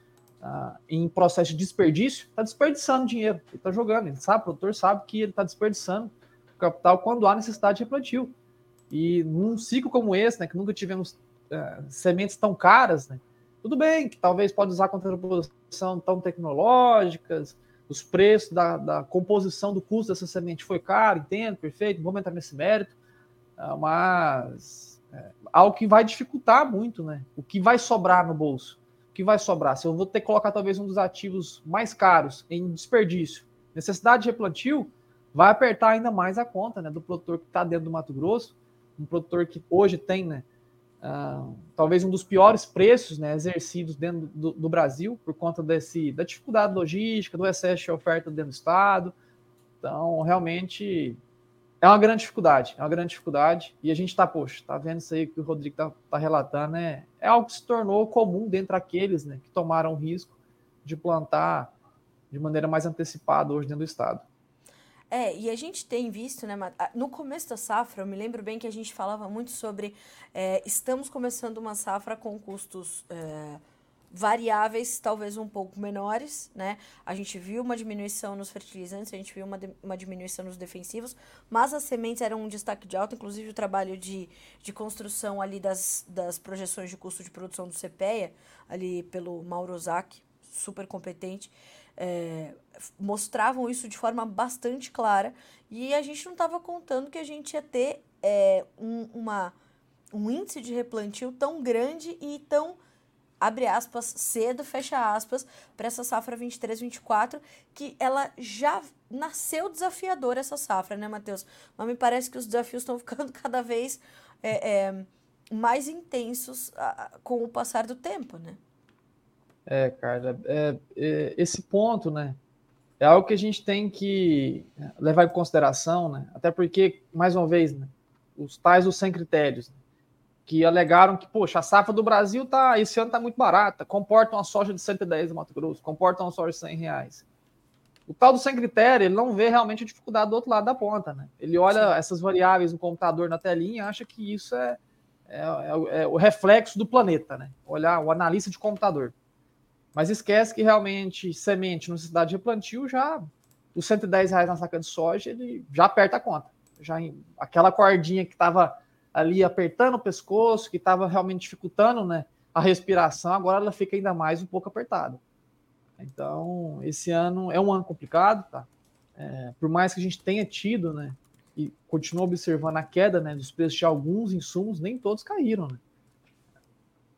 uh, em processo de desperdício, está desperdiçando dinheiro. Ele está jogando, ele sabe, o produtor sabe que ele está desperdiçando capital quando há necessidade de replantio. E num ciclo como esse, né, que nunca tivemos uh, sementes tão caras, né, tudo bem que talvez pode usar contraposição tão tecnológicas, os preços da, da, composição do custo dessa semente foi caro, entendo, perfeito, vou entrar nesse mérito, uh, mas é, algo que vai dificultar muito, né? O que vai sobrar no bolso que vai sobrar? Se eu vou ter que colocar talvez um dos ativos mais caros em desperdício, necessidade de replantio, vai apertar ainda mais a conta né, do produtor que está dentro do Mato Grosso, um produtor que hoje tem né, uh, talvez um dos piores preços né, exercidos dentro do, do, Brasil, por conta desse, da dificuldade logística, do excesso de oferta dentro do Estado. Então, realmente, é uma grande dificuldade, é uma grande dificuldade. E a gente está, poxa, tá vendo isso aí que o Rodrigo está tá relatando, né? É algo que se tornou comum dentre aqueles né, que tomaram o risco de plantar de maneira mais antecipada hoje dentro do estado. É, e a gente tem visto, né, no começo da safra, eu me lembro bem que a gente falava muito sobre é, estamos começando uma safra com custos é, variáveis talvez um pouco menores, né? A gente viu uma diminuição nos fertilizantes, a gente viu uma, uma diminuição nos defensivos, mas as sementes eram um destaque de alta, inclusive o trabalho de, de construção ali das, das projeções de custo de produção do CPEA, ali pelo Mauro Ozaki, super competente, é, mostravam isso de forma bastante clara e a gente não estava contando que a gente ia ter é, um, uma, um índice de replantio tão grande e tão abre aspas, cedo, fecha aspas, para essa safra 23-24, que ela já nasceu desafiadora essa safra, né, Matheus? Mas me parece que os desafios estão ficando *laughs* cada vez é, é, mais intensos a, com o passar do tempo, né? É, Carla, é, é, esse ponto, né, é algo que a gente tem que levar em consideração, né? Até porque, mais uma vez, né, os tais os sem critérios, né? Que alegaram que, poxa, a safra do Brasil tá, esse ano está muito barata, comporta uma soja de 110 no Mato Grosso, comporta uma soja de 100 reais. O tal do sem critério, ele não vê realmente a dificuldade do outro lado da ponta, né? Ele olha Sim. essas variáveis no computador na telinha e acha que isso é, é, é, é, o reflexo do planeta, né? Olhar o analista de computador. Mas esquece que realmente semente no cidade de replantio já os 110 reais na saca de soja, ele já aperta a conta. Já aquela cordinha que estava ali apertando o pescoço, que estava realmente dificultando né, a respiração, agora ela fica ainda mais um pouco apertada. Então, esse ano é um ano complicado, tá? É, por mais que a gente tenha tido, né, e continua observando a queda né, dos preços de alguns insumos, nem todos caíram, né?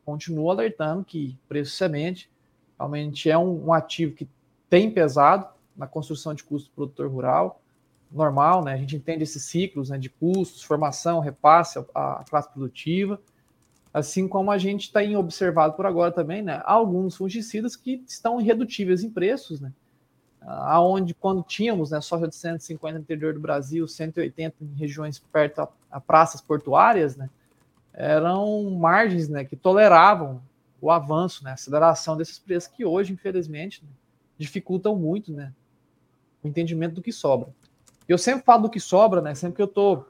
Continua alertando que preço de semente realmente é um, um ativo que tem pesado na construção de custo do produtor rural, normal, né? A gente entende esses ciclos né, de custos, formação, repasse à classe produtiva, assim como a gente tem observado por agora também, né? Alguns fungicidas que estão irredutíveis em preços, né? Aonde quando tínhamos né, soja de 150 no interior do Brasil, 180 em regiões perto a, a praças portuárias, né? Eram margens né, que toleravam o avanço, né, a aceleração desses preços que hoje, infelizmente, né, dificultam muito né, o entendimento do que sobra. Eu sempre falo do que sobra, né? Sempre que eu estou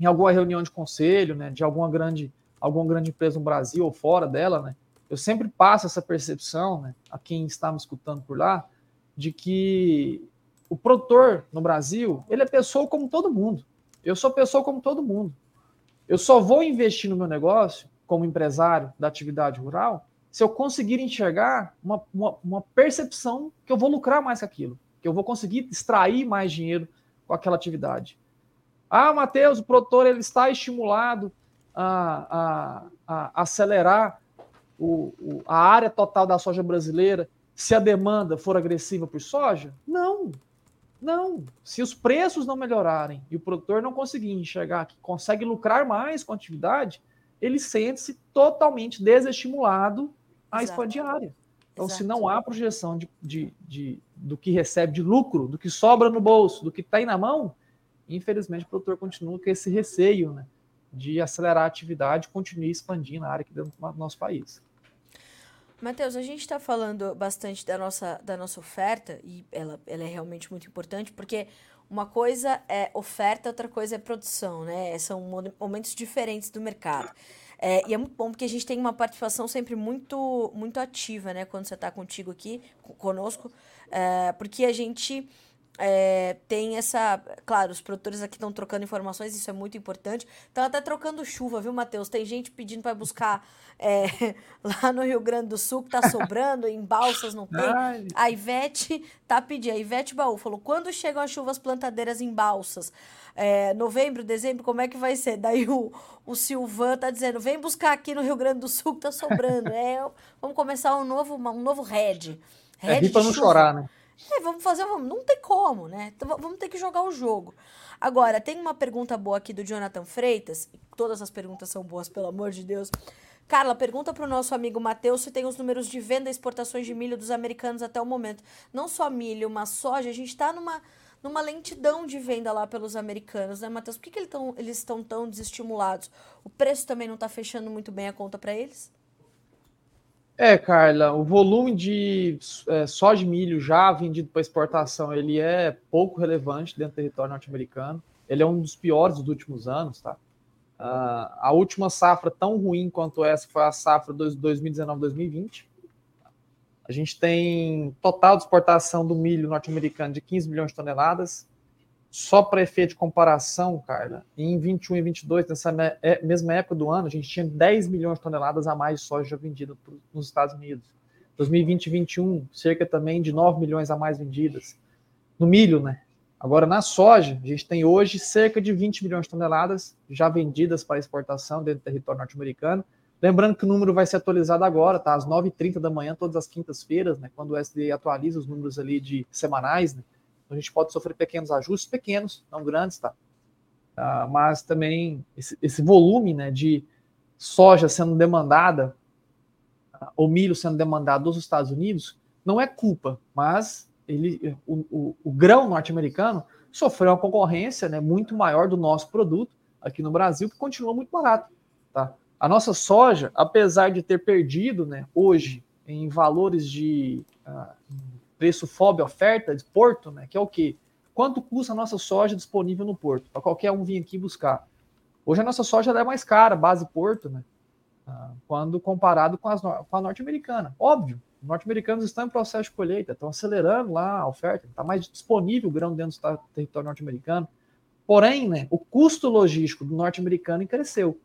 em alguma reunião de conselho, né, de alguma grande, alguma grande empresa no Brasil ou fora dela, né, eu sempre passo essa percepção, né, a quem está me escutando por lá, de que o produtor no Brasil, ele é pessoa como todo mundo. Eu sou pessoa como todo mundo. Eu só vou investir no meu negócio como empresário da atividade rural se eu conseguir enxergar uma, uma, uma percepção que eu vou lucrar mais com aquilo, que eu vou conseguir extrair mais dinheiro com aquela atividade. Ah, Matheus, o produtor ele está estimulado a, a, a acelerar o, o, a área total da soja brasileira se a demanda for agressiva por soja? Não, não. Se os preços não melhorarem e o produtor não conseguir enxergar que consegue lucrar mais com a atividade, ele sente-se totalmente desestimulado a expandir a área. Então, Exato. se não há projeção de, de, de, do que recebe de lucro, do que sobra no bolso, do que está aí na mão, infelizmente o produtor continua com esse receio né, de acelerar a atividade e continuar expandindo a área aqui dentro do nosso país. Matheus, a gente está falando bastante da nossa, da nossa oferta, e ela, ela é realmente muito importante, porque uma coisa é oferta, outra coisa é produção, né? São momentos diferentes do mercado. É, e é muito bom porque a gente tem uma participação sempre muito, muito ativa, né? Quando você está contigo aqui, conosco, é, porque a gente é, tem essa. Claro, os produtores aqui estão trocando informações, isso é muito importante. Estão até trocando chuva, viu, Matheus? Tem gente pedindo para buscar *laughs* é, lá no Rio Grande do Sul, que tá sobrando, em balsas não tem. Ai. A Ivete tá pedindo. A Ivete Baú falou: quando chegam as chuvas plantadeiras em balsas? é, novembro, dezembro, como é que vai ser? Daí o, o Silvan tá dizendo, vem buscar aqui no Rio Grande do Sul que tá sobrando. é, vamos começar um novo, um novo red. Red é para não chorar, né? É, vamos fazer, vamos, não tem como, né? Então, vamos ter que jogar o jogo. Agora, tem uma pergunta boa aqui do Jonathan Freitas. Todas as perguntas são boas, pelo amor de Deus. Carla, pergunta para o nosso amigo Matheus se tem os números de venda e exportações de milho dos americanos até o momento. Não só milho, mas soja. A gente está numa numa lentidão de venda lá pelos americanos, né, Matheus? Por que, que eles, tão, eles estão tão desestimulados? O preço também não está fechando muito bem a conta para eles? É, Carla, o volume de é, soja e milho já vendido para exportação, ele é pouco relevante dentro do território norte-americano. Ele é um dos piores dos últimos anos, tá? Uh, a última safra tão ruim quanto essa foi a safra 2019-2020. A gente tem total de exportação do milho norte-americano de 15 milhões de toneladas. Só para efeito de comparação, Carla, em 21 e 22, nessa é, mesma época do ano, a gente tinha 10 milhões de toneladas a mais de soja vendida nos Estados Unidos. 2020 e 2021, cerca também de 9 milhões a mais vendidas. No milho, né? Agora, na soja, a gente tem hoje cerca de 20 milhões de toneladas já vendidas para exportação dentro do território norte-americano Lembrando que o número vai ser atualizado agora, tá? Às 9h30 da manhã, todas as quintas-feiras, né? Quando o SD atualiza os números ali de semanais, né? Então, a gente pode sofrer pequenos ajustes, pequenos, não grandes, tá? Uh, mas também esse, esse, volume, né? De soja sendo demandada, uh, ou milho sendo demandado dos Estados Unidos, não é culpa, mas ele, o, o, o grão norte-americano sofreu uma concorrência né, muito maior do nosso produto aqui no Brasil, que continua muito barato. Tá? A nossa soja, apesar de ter perdido né, hoje em valores de uh, preço FOB oferta de porto, né, que é o quê? Quanto custa a nossa soja disponível no porto? Para qualquer um vir aqui buscar. Hoje a nossa soja é mais cara, base porto, né? Uh, quando comparado com, as, com a norte-americana. Óbvio, os norte-americanos estão em processo de colheita, estão acelerando lá a oferta, está mais disponível o grão dentro do território norte-americano. Porém, né, o custo logístico do norte-americano cresceu.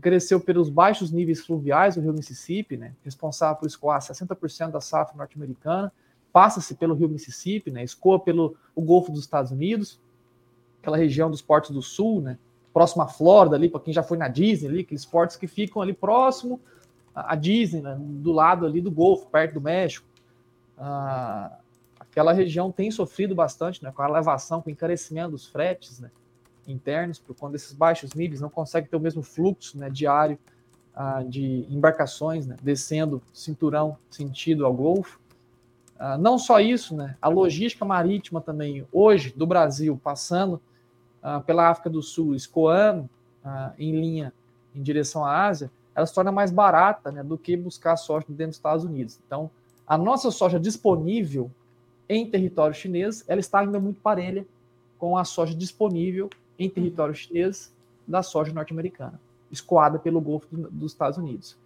Cresceu pelos baixos níveis fluviais do rio Mississippi, né, responsável por escoar 60% da safra norte-americana, passa-se pelo rio Mississippi, né, escoa pelo o Golfo dos Estados Unidos, aquela região dos portos do sul, né, próximo à Flórida, ali, para quem já foi na Disney, ali, aqueles portos que ficam ali próximo a Disney, né, do lado ali do Golfo, perto do México. Ah, aquela região tem sofrido bastante né, com a elevação, com o encarecimento dos fretes né, internos, por quando esses baixos níveis não conseguem ter o mesmo fluxo né, diário ah, de embarcações né, descendo cinturão sentido ao Golfo. Ah, não só isso, né, a logística marítima também, hoje, do Brasil, passando ah, pela África do Sul, escoando ah, em linha em direção à Ásia, ela se torna mais barata né, do que buscar soja dentro dos Estados Unidos. Então, a nossa soja disponível em território chinês, ela está ainda muito parelha com a soja disponível em território chinês da soja norte-americana, escoada pelo Golfo dos Estados Unidos.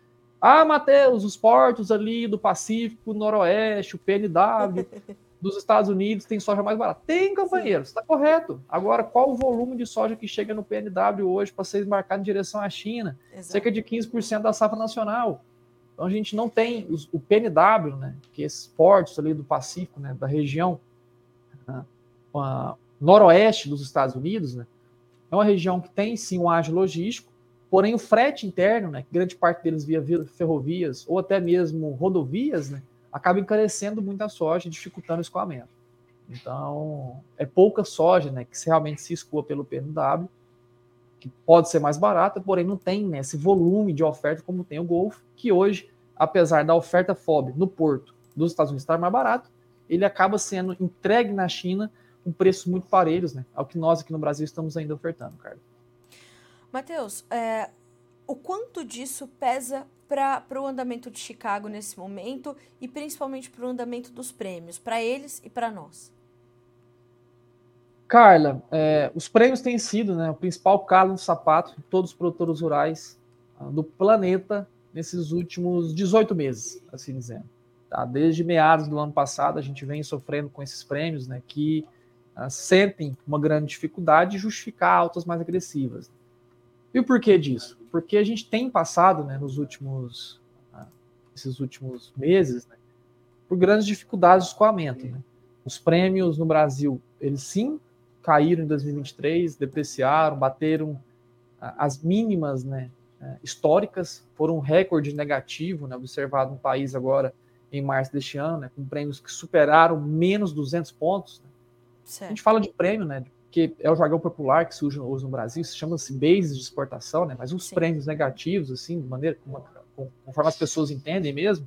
Ah, Matheus, os portos ali do Pacífico, Noroeste, o PNW, *laughs* dos Estados Unidos tem soja mais barata. Tem, companheiro, está correto. Agora, qual o volume de soja que chega no PNW hoje para ser embarcado em direção à China? Exato. Cerca de 15% da safra nacional. Então a gente não tem os, o PNW, né, que é esses portos ali do Pacífico, né, da região né, noroeste dos Estados Unidos, né, é uma região que tem sim um ágio logístico, porém o frete interno, né, grande parte deles via ferrovias ou até mesmo rodovias, né, acaba encarecendo muito a soja, dificultando o escoamento. Então, é pouca soja né, que realmente se escoa pelo PNW, que pode ser mais barata, porém não tem né, esse volume de oferta como tem o Golfo, que hoje, apesar da oferta FOB no porto dos Estados Unidos estar mais barato, ele acaba sendo entregue na China com preços muito parelhos né, ao que nós aqui no Brasil estamos ainda ofertando, Carlos. Matheus, é, o quanto disso pesa para o andamento de Chicago nesse momento e principalmente para o andamento dos prêmios, para eles e para nós? Carla, é, os prêmios têm sido né, o principal calo no sapato de todos os produtores rurais uh, do planeta nesses últimos 18 meses, assim dizendo. Tá? Desde meados do ano passado, a gente vem sofrendo com esses prêmios né, que uh, sentem uma grande dificuldade de justificar altas mais agressivas. E o porquê disso? Porque a gente tem passado, né, nos últimos, ah, esses últimos meses, né, por grandes dificuldades de escoamento. Né? Os prêmios no Brasil, eles sim caíram em 2023, depreciaram, bateram ah, as mínimas né, eh, históricas, foram um recorde negativo né, observado no país agora em março deste ano, né, com prêmios que superaram menos 200 pontos. Né? A gente fala de prêmio, né, que é o jargão popular que usa hoje no Brasil, se chama-se bases de exportação, né? Mas os Sim. prêmios negativos, assim, de maneira conforme as pessoas entendem mesmo,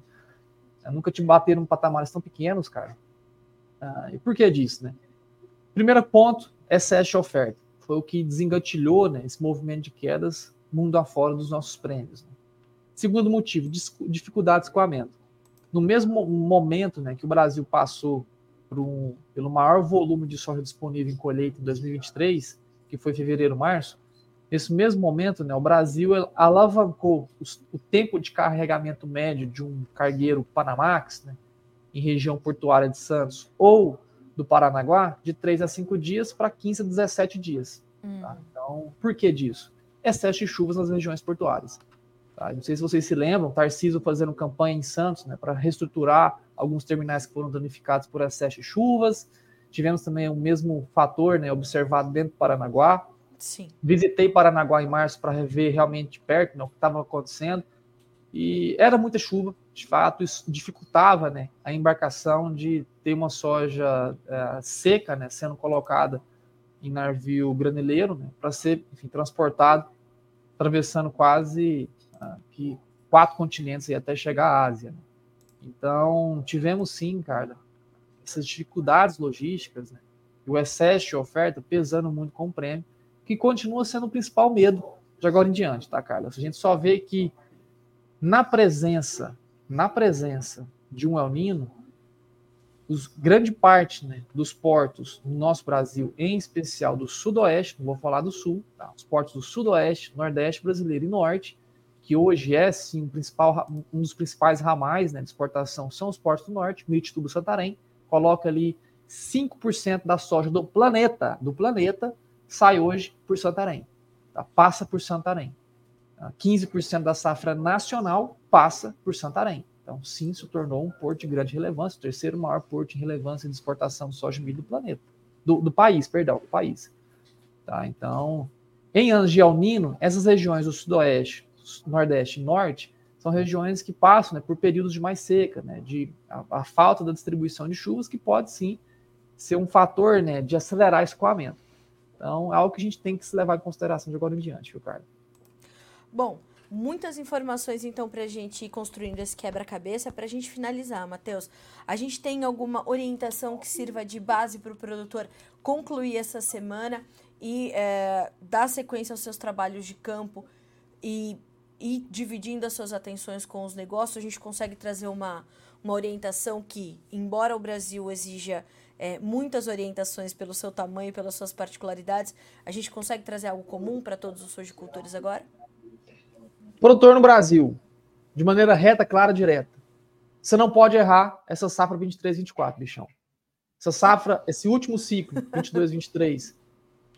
nunca te bateram em patamares tão pequenos, cara. Ah, e por que disso, né? Primeiro ponto, excesso de oferta. Foi o que desengatilhou né, esse movimento de quedas mundo afora dos nossos prêmios. Né? Segundo motivo, dificuldade de escoamento. No mesmo momento né, que o Brasil passou um, pelo maior volume de soja disponível em colheita em 2023, que foi fevereiro, março, nesse mesmo momento, né, o Brasil alavancou os, o tempo de carregamento médio de um cargueiro Panamax, né, em região portuária de Santos, ou do Paranaguá, de 3 a 5 dias para 15 a 17 dias. Hum. Tá? Então, por que disso? Excesso de chuvas nas regiões portuárias. Tá? Não sei se vocês se lembram, Tarciso fazendo campanha em Santos né, para reestruturar alguns terminais que foram danificados por excesso de chuvas. Tivemos também o mesmo fator né, observado dentro do Paranaguá. Sim. Visitei Paranaguá em março para rever realmente perto né, o que estava acontecendo. E era muita chuva, de fato, isso dificultava né, a embarcação de ter uma soja é, seca né, sendo colocada em navio graneleiro né, para ser enfim, transportado, atravessando quase que quatro continentes e até chegar à Ásia. Né. Então, tivemos sim, cara, essas dificuldades logísticas, né, o excesso de oferta pesando muito com o prêmio, que continua sendo o principal medo de agora em diante, tá, Carlos? A gente só vê que na presença, na presença de um El Nino, os, grande parte né, dos portos no nosso Brasil, em especial do sudoeste, não vou falar do sul, tá? os portos do sudoeste, nordeste brasileiro e norte, que hoje é sim um, principal, um dos principais ramais né, de exportação, são os portos do norte, Mirituba Santarém, coloca ali 5% da soja do planeta, do planeta, sai hoje por Santarém, tá? passa por Santarém. 15% tá? da safra nacional passa por Santarém. Então, sim, se tornou um porto de grande relevância, o terceiro maior porto em relevância de exportação de soja e milho do planeta, do, do país, perdão, do país. Tá? Então, em anos de El Nino, essas regiões do sudoeste, nordeste e norte são regiões que passam né, por períodos de mais seca, né, de a, a, falta da distribuição de chuvas, que pode sim ser um fator né, de acelerar esse escoamento. Então, é algo que a gente tem que se levar em consideração de agora em diante, viu, Carlos? Bom, muitas informações então para a gente ir construindo esse quebra-cabeça. Para a gente finalizar, Matheus, a gente tem alguma orientação que sirva de base para o produtor concluir essa semana e é, dar sequência aos seus trabalhos de campo e, e dividindo as suas atenções com os negócios, a gente consegue trazer uma, uma orientação que, embora o Brasil exija é, muitas orientações pelo seu tamanho, pelas suas particularidades, a gente consegue trazer algo comum para todos os sojicultores agora? Produtor no Brasil, de maneira reta, clara, direta. Você não pode errar essa safra 23, 24, bichão. Essa safra, esse último ciclo, 22, 23,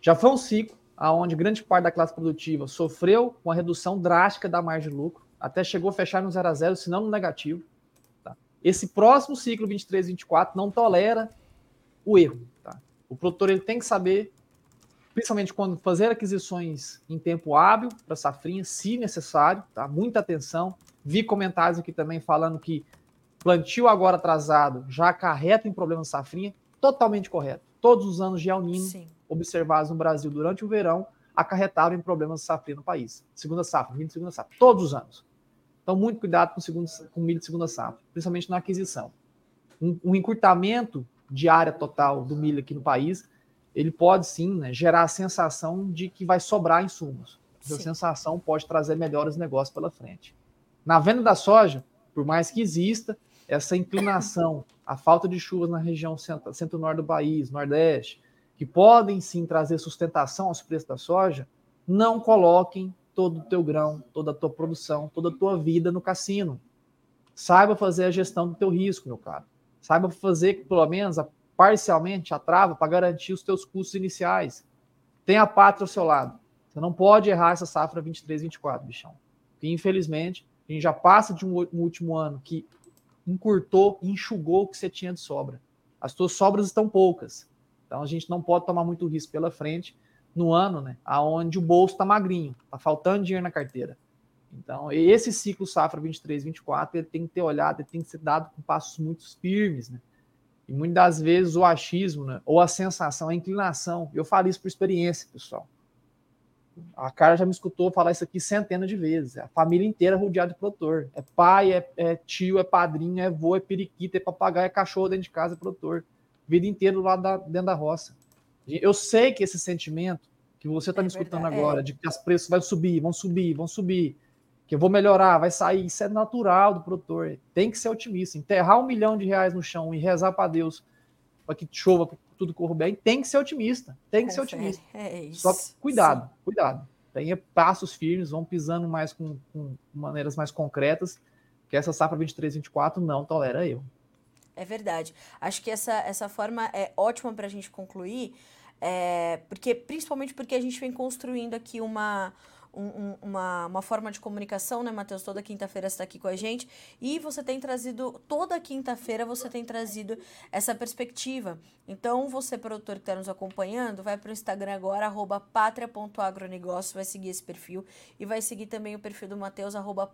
já foi um ciclo onde grande parte da classe produtiva sofreu com a redução drástica da margem de lucro, até chegou a fechar no 0 a 0, se não no negativo. Tá? Esse próximo ciclo 23, 24 não tolera o erro. Tá? O produtor ele tem que saber principalmente quando fazer aquisições em tempo hábil para safrinha, se necessário, tá? Muita atenção. Vi comentários aqui também falando que plantio agora atrasado já acarreta em problemas de safrinha, totalmente correto. Todos os anos de El Sim. Observados no Brasil durante o verão acarretaram em problemas de safrinha no país. Segunda safra, milho de segunda safra, todos os anos. Então, muito cuidado com, segundo, com milho de segunda safra, principalmente na aquisição. Um, um encurtamento de área total do milho aqui no país ele pode sim né, gerar a sensação de que vai sobrar insumos. Essa sim. sensação pode trazer melhores negócios pela frente. Na venda da soja, por mais que exista essa inclinação, a falta de chuvas na região centro-norte do país, nordeste, que podem sim trazer sustentação aos preços da soja, não coloquem todo o teu grão, toda a tua produção, toda a tua vida no cassino. Saiba fazer a gestão do teu risco, meu caro. Saiba fazer, pelo menos, a parcialmente a trava para garantir os teus custos iniciais. Tem a pátria ao seu lado. Você não pode errar essa safra 23, 24, bichão. Porque, infelizmente, a gente já passa de um, um último ano que encurtou enxugou o que você tinha de sobra. As tuas sobras estão poucas. Então a gente não pode tomar muito risco pela frente no ano, né, aonde o bolso está magrinho, está faltando dinheiro na carteira. Então, esse ciclo safra 23, 24, ele tem que ter olhado, ele tem que ser dado com passos muito firmes, né? E muitas das vezes o achismo, né, ou a sensação, a inclinação, eu falo isso por experiência, pessoal. A cara já me escutou falar isso aqui centenas de vezes. É a família inteira rodeada de produtor. É pai, é, é, tio, é padrinho, é avô, é periquita, é papagaio, é cachorro dentro de casa, é produtor. Vida inteira lado da, dentro da roça. Eu sei que esse sentimento que você está é me escutando verdade, agora, é. de que os preços vão subir, vão subir, vão subir, que eu vou melhorar, vai sair. Isso é natural do produtor. Tem que ser otimista. Enterrar um milhão de reais no chão e rezar para Deus para que chova, para tudo corra bem, tem que ser otimista. Tem que é ser otimista. É isso. Só cuidado, Sim. cuidado. Tenha passos firmes, vão pisando mais com, com maneiras mais concretas, que essa safra 23, 24 não tolera eu. É verdade. Acho que essa, essa forma é ótima para a gente concluir, é, porque principalmente porque a gente vem construindo aqui uma um, uma, uma forma de comunicação, né, Matheus? Toda quinta-feira você está aqui com a gente. E você tem trazido, toda quinta-feira você tem trazido essa perspectiva. Então, você, produtor que está nos acompanhando, vai para o Instagram agora, arroba patria.agronegócio, vai seguir esse perfil. E vai seguir também o perfil do Matheus, arroba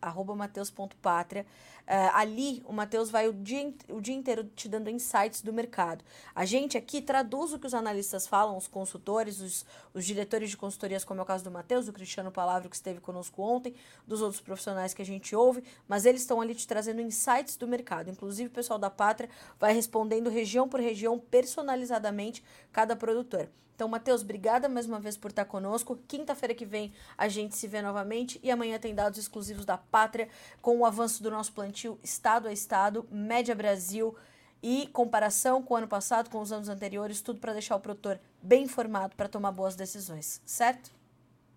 arroba mateus.pátria. Uh, ali, o Matheus vai o dia, o dia inteiro te dando insights do mercado. A gente aqui traduz o que os analistas falam, os consultores, os, os diretores de consultorias, como é o caso do Matheus, o Cristiano Palavra, que esteve conosco ontem, dos outros profissionais que a gente ouve, mas eles estão ali te trazendo insights do mercado. Inclusive, o pessoal da Pátria vai respondendo região por região, personalizadamente, cada produtor. Então, Matheus, obrigada mais uma vez por estar conosco. Quinta-feira que vem a gente se vê novamente e amanhã tem dados exclusivos da Pátria com o avanço do nosso plantio estado a estado, média Brasil e comparação com o ano passado, com os anos anteriores, tudo para deixar o produtor bem informado para tomar boas decisões, certo?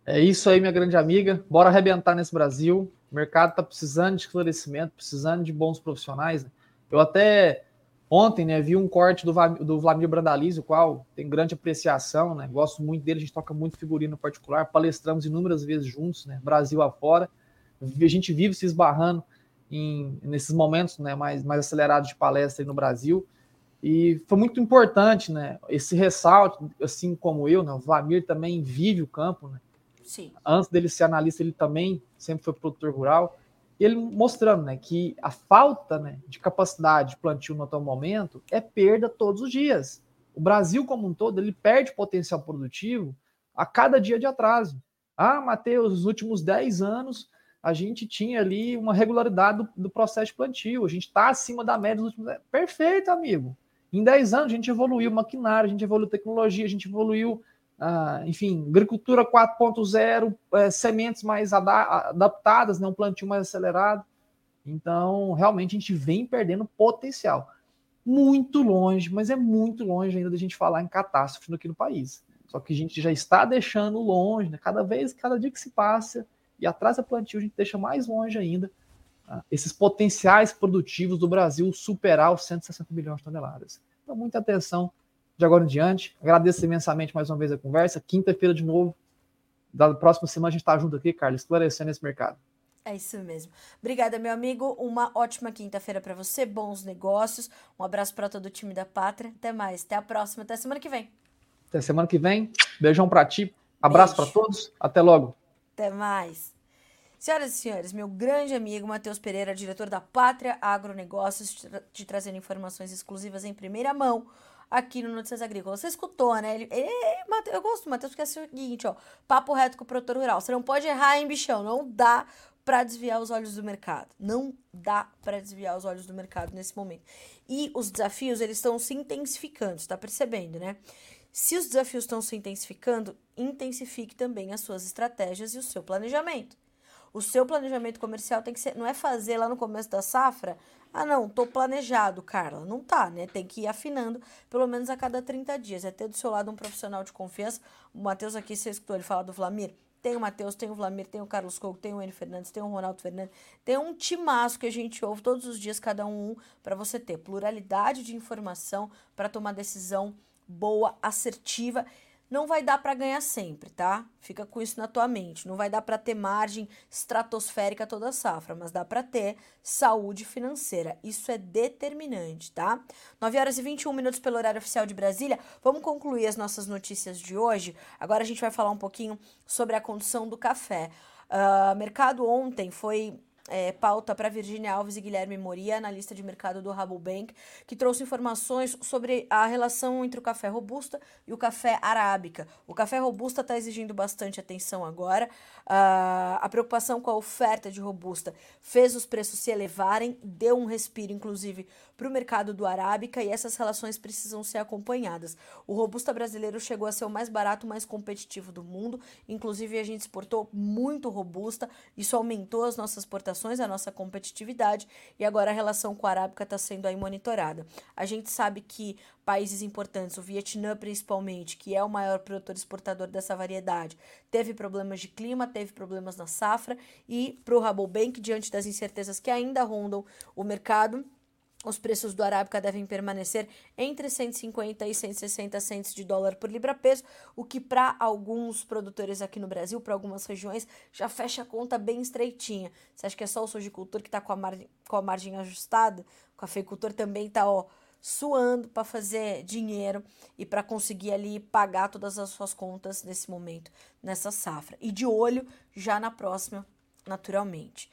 É isso aí, minha grande amiga. Bora arrebentar nesse Brasil. O mercado está precisando de esclarecimento, precisando de bons profissionais. Né? Eu até Ontem, né, vi um corte do, do Vladimir Brandalize, o qual tem grande apreciação, né? Gosto muito dele, a gente toca muito figurino particular, palestramos inúmeras vezes juntos, né? Brasil afora. A gente vive se esbarrando em, nesses momentos, né, mais, mais acelerados de palestra no Brasil. E foi muito importante, né? Esse ressalto, assim como eu, né? O Vladimir também vive o campo, né? Sim. Antes dele ser analista, ele também sempre foi produtor rural ele mostrando né, que a falta né, de capacidade de plantio no atual momento é perda todos os dias. O Brasil como um todo ele perde potencial produtivo a cada dia de atraso. Ah, Matheus, nos últimos 10 anos a gente tinha ali uma regularidade do, do processo de plantio, a gente está acima da média dos últimos. Perfeito, amigo. Em 10 anos a gente evoluiu maquinário, a gente evoluiu tecnologia, a gente evoluiu ah, enfim, agricultura 4.0, é, sementes mais adaptadas, né, um plantio mais acelerado. Então, realmente, a gente vem perdendo potencial. Muito longe, mas é muito longe ainda da gente falar em catástrofe aqui no país. Só que a gente já está deixando longe, né? cada vez, cada dia que se passa e atrasa plantio, a gente deixa mais longe ainda ah, esses potenciais produtivos do Brasil superar os 160 milhões de toneladas. Então, muita atenção de agora em diante. Agradeço imensamente mais uma vez a conversa. Quinta-feira, de novo, da próxima semana, a gente está junto aqui, Carlos, esclarecendo esse mercado. É isso mesmo. Obrigada, meu amigo. Uma ótima quinta-feira para você. Bons negócios. Um abraço para todo o time da Pátria. Até mais. Até a próxima. Até semana que vem. Até semana que vem. Beijão para ti. Abraço para todos. Até logo. Até mais. Senhoras e senhores, meu grande amigo Matheus Pereira, diretor da Pátria Agronegócios, te trazendo informações exclusivas em primeira mão aqui no Notícias Agrícolas. Você escutou, né? Ele, eu gosto do Matheus porque é o seguinte, ó. Papo reto com o produtor rural. Você não pode errar, hein, bichão? Não dá para desviar os olhos do mercado. Não dá para desviar os olhos do mercado nesse momento. E os desafios, eles estão se intensificando, está percebendo, né? Se os desafios estão se intensificando, intensifique também as suas estratégias e o seu planejamento. O seu planejamento comercial tem que ser, não é fazer lá no começo da safra ah, não, tô planejado, Carla. Não tá, né? Tem que ir afinando pelo menos a cada 30 dias. É ter do seu lado um profissional de confiança. O Matheus aqui, você escutou ele falar do Vlamir? Tem o Matheus, tem o Vlamir, tem o Carlos Couto, tem o N Fernandes, tem o Ronaldo Fernandes. Tem um timaço que a gente ouve todos os dias, cada um, para você ter pluralidade de informação para tomar decisão boa, assertiva não vai dar para ganhar sempre, tá? Fica com isso na tua mente. Não vai dar para ter margem estratosférica toda a safra, mas dá para ter saúde financeira. Isso é determinante, tá? 9 horas e 21 minutos pelo horário oficial de Brasília. Vamos concluir as nossas notícias de hoje. Agora a gente vai falar um pouquinho sobre a condição do café. Uh, mercado ontem foi é, pauta para Virginia Alves e Guilherme Moria, analista de mercado do Rabobank, que trouxe informações sobre a relação entre o café robusta e o café arábica. O café robusta está exigindo bastante atenção agora. Uh, a preocupação com a oferta de robusta fez os preços se elevarem, deu um respiro, inclusive, para o mercado do arábica e essas relações precisam ser acompanhadas. O robusta brasileiro chegou a ser o mais barato, mais competitivo do mundo. Inclusive, a gente exportou muito robusta, isso aumentou as nossas exportações a nossa competitividade e agora a relação com a Arábica está sendo aí monitorada. A gente sabe que países importantes, o Vietnã principalmente, que é o maior produtor exportador dessa variedade, teve problemas de clima, teve problemas na safra e para o Rabobank, diante das incertezas que ainda rondam o mercado, os preços do Arábica devem permanecer entre 150 e 160 centos de dólar por libra-peso, o que para alguns produtores aqui no Brasil, para algumas regiões, já fecha a conta bem estreitinha. Você acha que é só o sojicultor que está com, a margem, com a margem ajustada? O cafeicultor também está suando para fazer dinheiro e para conseguir ali pagar todas as suas contas nesse momento, nessa safra. E de olho já na próxima, naturalmente.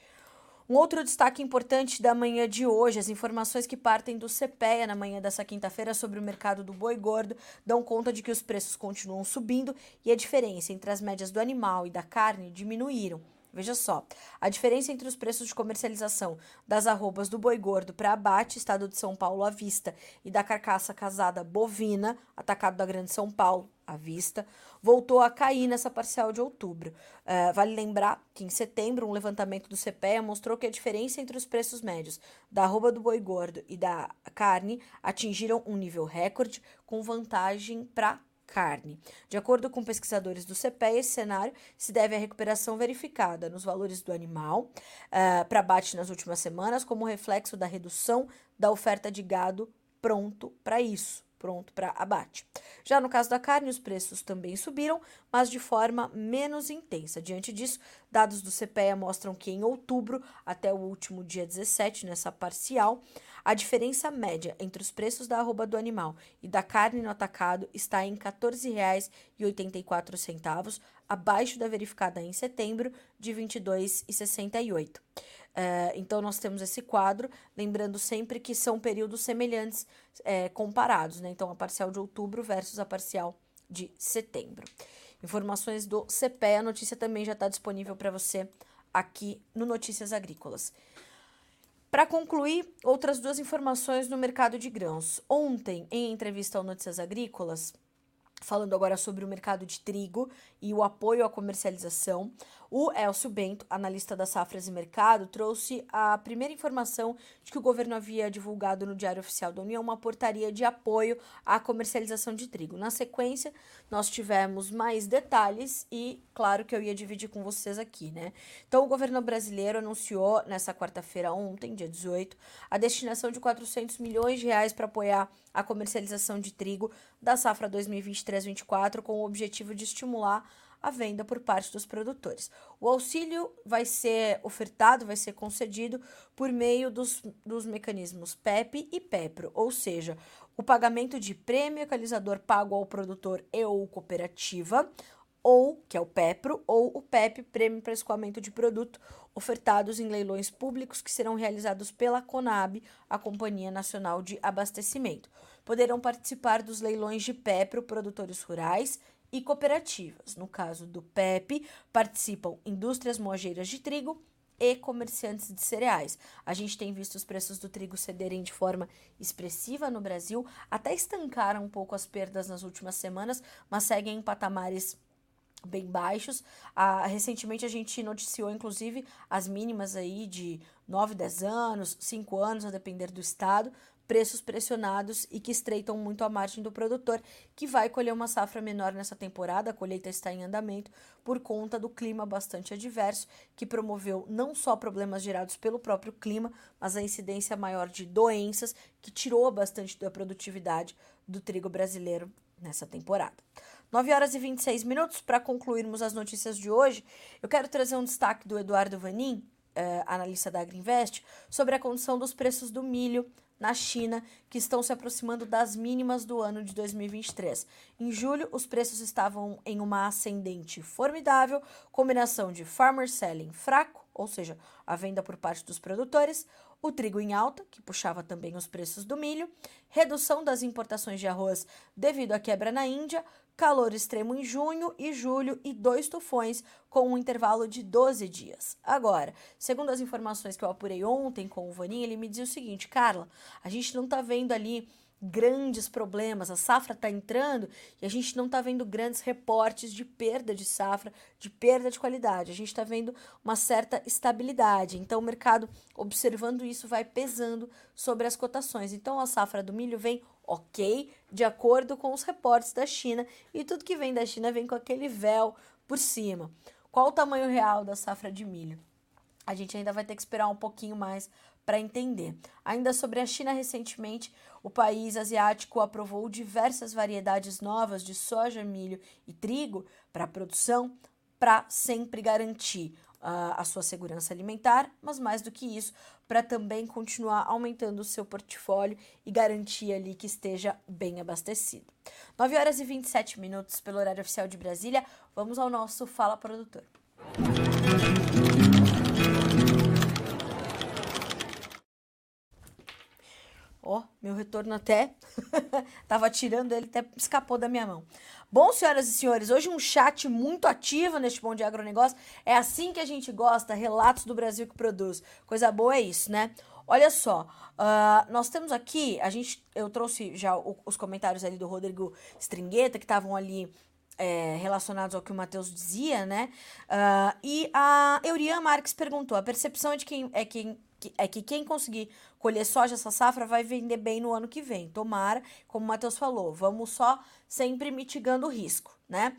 Um outro destaque importante da manhã de hoje, as informações que partem do CPEA na manhã dessa quinta-feira sobre o mercado do boi gordo dão conta de que os preços continuam subindo e a diferença entre as médias do animal e da carne diminuíram. Veja só, a diferença entre os preços de comercialização das arrobas do boi gordo para abate, estado de São Paulo à vista, e da carcaça casada bovina, atacado da Grande São Paulo à vista, voltou a cair nessa parcial de outubro. Uh, vale lembrar que em setembro, um levantamento do CPEA mostrou que a diferença entre os preços médios da arroba do boi gordo e da carne atingiram um nível recorde, com vantagem para carne. De acordo com pesquisadores do CPE, esse cenário se deve à recuperação verificada nos valores do animal uh, para abate nas últimas semanas, como reflexo da redução da oferta de gado pronto para isso pronto para abate. Já no caso da carne, os preços também subiram, mas de forma menos intensa. Diante disso, dados do CPEA mostram que em outubro, até o último dia 17, nessa parcial, a diferença média entre os preços da arroba do animal e da carne no atacado está em R$ 14,84, abaixo da verificada em setembro, de R$ 22,68. Uh, então, nós temos esse quadro, lembrando sempre que são períodos semelhantes é, comparados, né? Então, a parcial de outubro versus a parcial de setembro. Informações do CPE, a notícia também já está disponível para você aqui no Notícias Agrícolas. Para concluir, outras duas informações no mercado de grãos. Ontem, em entrevista ao Notícias Agrícolas, falando agora sobre o mercado de trigo e o apoio à comercialização, o Elcio Bento, analista da Safras e Mercado, trouxe a primeira informação de que o governo havia divulgado no Diário Oficial da União uma portaria de apoio à comercialização de trigo. Na sequência, nós tivemos mais detalhes e, claro, que eu ia dividir com vocês aqui, né? Então, o governo brasileiro anunciou nessa quarta-feira, ontem, dia 18, a destinação de 400 milhões de reais para apoiar a comercialização de trigo da safra 2023-24 com o objetivo de estimular a venda por parte dos produtores. O auxílio vai ser ofertado, vai ser concedido por meio dos, dos mecanismos PEP e PEPRO, ou seja, o pagamento de prêmio equalizador pago ao produtor e ou cooperativa, ou, que é o PEPRO, ou o PEP, Prêmio para Escoamento de Produto, ofertados em leilões públicos que serão realizados pela CONAB, a Companhia Nacional de Abastecimento. Poderão participar dos leilões de PEPRO produtores rurais e cooperativas. No caso do PEP, participam indústrias moageiras de trigo e comerciantes de cereais. A gente tem visto os preços do trigo cederem de forma expressiva no Brasil, até estancaram um pouco as perdas nas últimas semanas, mas seguem em patamares bem baixos. Ah, recentemente a gente noticiou, inclusive, as mínimas aí de 9, 10 anos, 5 anos, a depender do estado, preços pressionados e que estreitam muito a margem do produtor, que vai colher uma safra menor nessa temporada. A colheita está em andamento por conta do clima bastante adverso, que promoveu não só problemas gerados pelo próprio clima, mas a incidência maior de doenças, que tirou bastante da produtividade do trigo brasileiro nessa temporada. 9 horas e 26 minutos para concluirmos as notícias de hoje. Eu quero trazer um destaque do Eduardo Vanin, eh, analista da Agriinvest, sobre a condição dos preços do milho na China, que estão se aproximando das mínimas do ano de 2023. Em julho, os preços estavam em uma ascendente formidável, combinação de farmer selling fraco, ou seja, a venda por parte dos produtores, o trigo em alta, que puxava também os preços do milho, redução das importações de arroz devido à quebra na Índia, calor extremo em junho e julho e dois tufões com um intervalo de 12 dias. Agora, segundo as informações que eu apurei ontem com o Vaninho, ele me dizia o seguinte: Carla, a gente não tá vendo ali grandes problemas. A safra está entrando e a gente não está vendo grandes reportes de perda de safra, de perda de qualidade. A gente está vendo uma certa estabilidade. Então, o mercado, observando isso, vai pesando sobre as cotações. Então, a safra do milho vem ok, de acordo com os reportes da China, e tudo que vem da China vem com aquele véu por cima. Qual o tamanho real da safra de milho? A gente ainda vai ter que esperar um pouquinho mais para entender. Ainda sobre a China, recentemente, o país asiático aprovou diversas variedades novas de soja, milho e trigo para produção, para sempre garantir uh, a sua segurança alimentar, mas mais do que isso, para também continuar aumentando o seu portfólio e garantir ali que esteja bem abastecido. 9 horas e 27 minutos pelo horário oficial de Brasília. Vamos ao nosso Fala Produtor. Ó, meu retorno até *laughs* tava tirando ele, até escapou da minha mão. Bom, senhoras e senhores, hoje um chat muito ativo neste Bom de Agronegócio. É assim que a gente gosta, relatos do Brasil que produz. Coisa boa é isso, né? Olha só, uh, nós temos aqui, a gente, eu trouxe já o, os comentários ali do Rodrigo Stringueta, que estavam ali é, relacionados ao que o Matheus dizia, né? Uh, e a Eurian Marques perguntou: a percepção é de quem é quem é que quem conseguir colher soja essa safra vai vender bem no ano que vem. Tomara, como o Matheus falou, vamos só sempre mitigando o risco, né?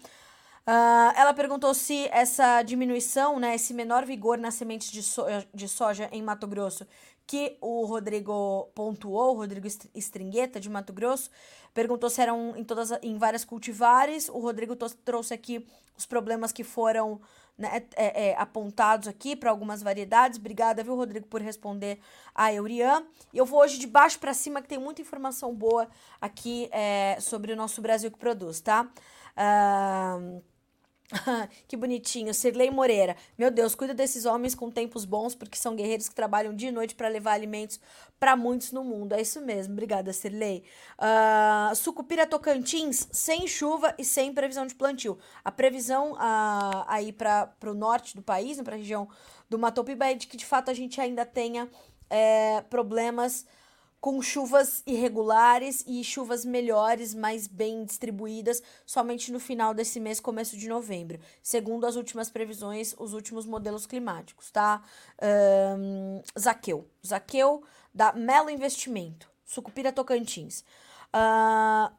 Uh, ela perguntou se essa diminuição, né, esse menor vigor nas sementes de, soja, de soja em Mato Grosso, que o Rodrigo pontuou, o Rodrigo Stringueta de Mato Grosso, perguntou se eram em todas em várias cultivares. O Rodrigo trouxe aqui os problemas que foram né, é, é, apontados aqui para algumas variedades. Obrigada, viu, Rodrigo, por responder a Eurian. Eu vou hoje de baixo para cima, que tem muita informação boa aqui é, sobre o nosso Brasil que produz, tá? Uh, *laughs* que bonitinho. Sirlei Moreira. Meu Deus, cuida desses homens com tempos bons, porque são guerreiros que trabalham dia e noite para levar alimentos para muitos no mundo. É isso mesmo. Obrigada, Sirlei. Uh, Sucupira Tocantins, sem chuva e sem previsão de plantio. A previsão uh, aí para o norte do país, né, para a região do Mato Piba, é de que de fato a gente ainda tenha é, problemas com chuvas irregulares e chuvas melhores, mais bem distribuídas, somente no final desse mês, começo de novembro, segundo as últimas previsões, os últimos modelos climáticos, tá? Um, Zaqueu. Zaqueu da Melo Investimento, Sucupira Tocantins. Uh,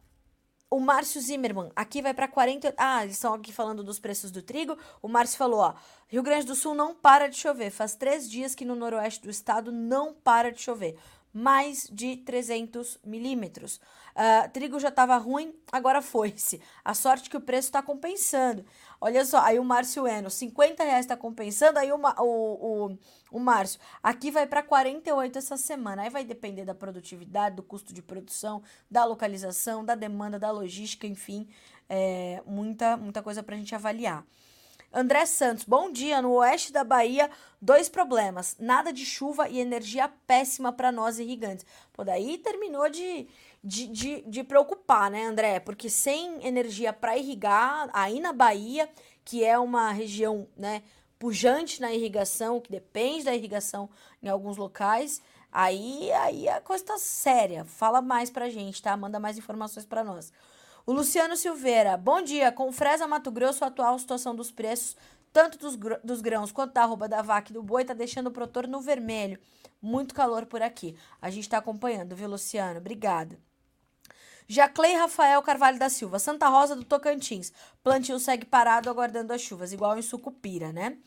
o Márcio Zimmermann, aqui vai para 40. Ah, eles estão aqui falando dos preços do trigo. O Márcio falou: ó, Rio Grande do Sul não para de chover. Faz três dias que no noroeste do estado não para de chover mais de 300 milímetros. Uh, trigo já estava ruim, agora foi-se. A sorte que o preço está compensando. Olha só, aí o Márcio Eno, 50 reais está compensando, aí o, o, o, o Márcio, aqui vai para 48 essa semana. Aí vai depender da produtividade, do custo de produção, da localização, da demanda, da logística, enfim, é, muita, muita coisa para a gente avaliar. André Santos, bom dia. No oeste da Bahia, dois problemas: nada de chuva e energia péssima para nós irrigantes. Pô, daí terminou de, de, de, de preocupar, né, André? Porque sem energia para irrigar, aí na Bahia, que é uma região, né, pujante na irrigação, que depende da irrigação em alguns locais, aí, aí a coisa tá séria. Fala mais pra gente, tá? Manda mais informações para nós. O Luciano Silveira, bom dia. Com Fresa Mato Grosso, a atual situação dos preços, tanto dos, dos grãos quanto da arroba da vaca e do boi, tá deixando o produtor no vermelho. Muito calor por aqui. A gente está acompanhando, viu, Luciano? Obrigada. Jaclei Rafael Carvalho da Silva, Santa Rosa do Tocantins. Plantio segue parado aguardando as chuvas, igual em Sucupira, né?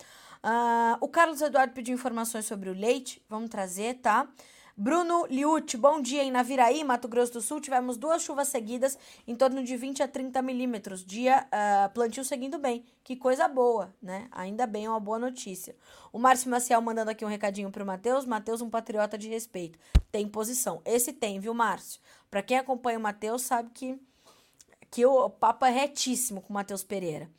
Uh, o Carlos Eduardo pediu informações sobre o leite. Vamos trazer, tá? Bruno Liucci, bom dia. Em Naviraí, Mato Grosso do Sul, tivemos duas chuvas seguidas em torno de 20 a 30 milímetros. Dia uh, plantio seguindo bem. Que coisa boa, né? Ainda bem, é uma boa notícia. O Márcio Maciel mandando aqui um recadinho pro Matheus. Matheus, um patriota de respeito. Tem posição. Esse tem, viu, Márcio? Para quem acompanha o Matheus, sabe que, que o papo é retíssimo com o Matheus Pereira.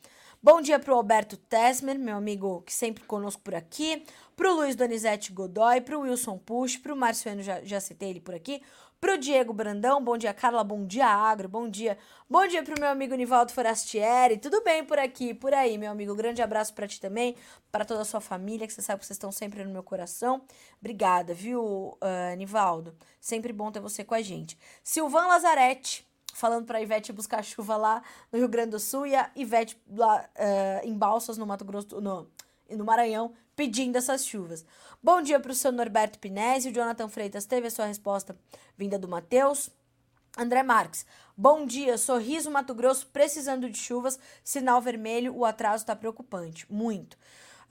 Bom dia para o Alberto Tesmer, meu amigo que sempre conosco por aqui. Para o Luiz Donizete Godoy, para o Wilson Push, para o Marciano, já, já citei ele por aqui. Para o Diego Brandão, bom dia, Carla, bom dia, Agro, bom dia. Bom dia para o meu amigo Nivaldo Forastieri, tudo bem por aqui, por aí, meu amigo. Grande abraço para ti também, para toda a sua família, que você sabe que vocês estão sempre no meu coração. Obrigada, viu, uh, Nivaldo? Sempre bom ter você com a gente. Silvan Lazarete, falando para a Ivete buscar chuva lá no Rio Grande do Sul e a Ivete lá uh, em Balsas, no Mato Grosso, no, no Maranhão, pedindo essas chuvas. Bom dia para o seu Norberto Pinesi. O Jonathan Freitas teve a sua resposta vinda do Matheus. André Marques, bom dia. Sorriso Mato Grosso precisando de chuvas. Sinal vermelho, o atraso está preocupante. Muito.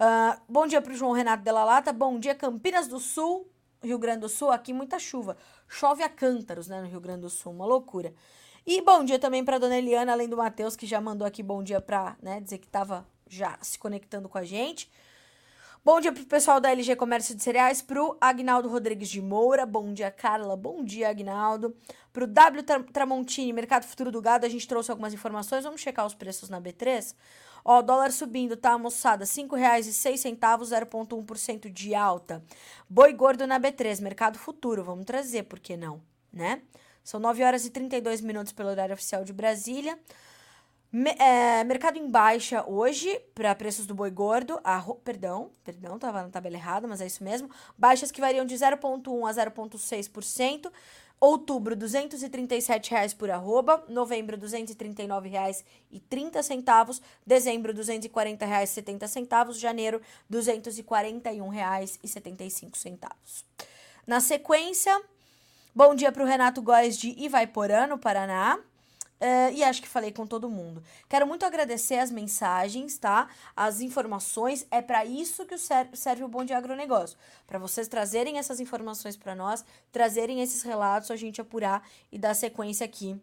Uh, bom dia para o João Renato Della Lata. Bom dia, Campinas do Sul, Rio Grande do Sul. Aqui muita chuva. Chove a cântaros, né, no Rio Grande do Sul. Uma loucura. E bom dia também para dona Eliana, além do Matheus, que já mandou aqui bom dia para né, dizer que estava já se conectando com a gente. Bom dia pro pessoal da LG Comércio de Cereais, pro Agnaldo Rodrigues de Moura, bom dia Carla, bom dia Agnaldo. Pro W Tramontini, Mercado Futuro do Gado, a gente trouxe algumas informações, vamos checar os preços na B3. Ó, dólar subindo, tá, moçada? R$ 5,06, 0,1% de alta. Boi gordo na B3, Mercado Futuro, vamos trazer, por que não? né? São 9 horas e 32 minutos pelo horário oficial de Brasília. Me, é, mercado em baixa hoje para preços do boi gordo. Arro, perdão, perdão, estava na tabela errada, mas é isso mesmo. Baixas que variam de 0,1% a 0,6%. Outubro, R$ 237,00 por arroba. Novembro, R$ 239,30. Dezembro, R$ 240,70. Janeiro, R$ 241,75. Na sequência, bom dia para o Renato Góes de Ivaiporã, no Paraná. Uh, e acho que falei com todo mundo. Quero muito agradecer as mensagens, tá? As informações. É para isso que serve o Bom Dia Agronegócio. Para vocês trazerem essas informações para nós, trazerem esses relatos, a gente apurar e dar sequência aqui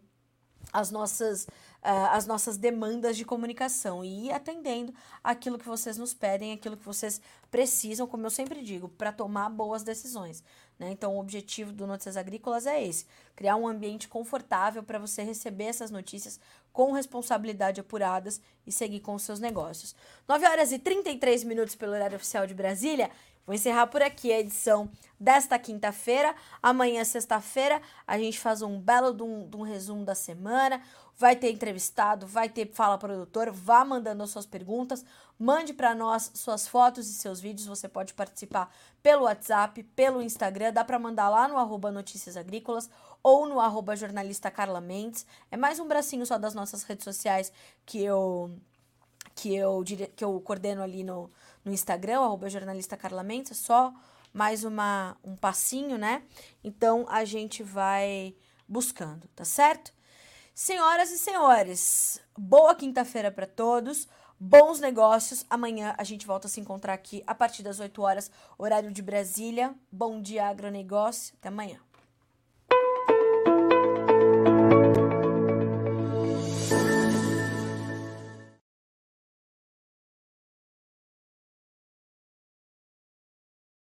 às nossas, uh, às nossas demandas de comunicação e ir atendendo aquilo que vocês nos pedem, aquilo que vocês precisam, como eu sempre digo, para tomar boas decisões. Né? Então, o objetivo do Notícias Agrícolas é esse: criar um ambiente confortável para você receber essas notícias com responsabilidade apuradas e seguir com os seus negócios. 9 horas e 33 minutos pelo horário oficial de Brasília. Vou encerrar por aqui a edição desta quinta-feira. Amanhã, sexta-feira, a gente faz um belo de um, de um, resumo da semana. Vai ter entrevistado, vai ter fala produtor. Vá mandando as suas perguntas. Mande para nós suas fotos e seus vídeos. Você pode participar pelo WhatsApp, pelo Instagram. Dá para mandar lá no arroba Notícias Agrícolas ou no arroba jornalista Carla Mendes. É mais um bracinho só das nossas redes sociais que eu, que eu, que eu coordeno ali no no Instagram, arroba jornalista Carla Mendes, só mais uma, um passinho, né? Então a gente vai buscando, tá certo? Senhoras e senhores, boa quinta-feira para todos, bons negócios. Amanhã a gente volta a se encontrar aqui a partir das 8 horas, horário de Brasília. Bom dia, agronegócio. Até amanhã.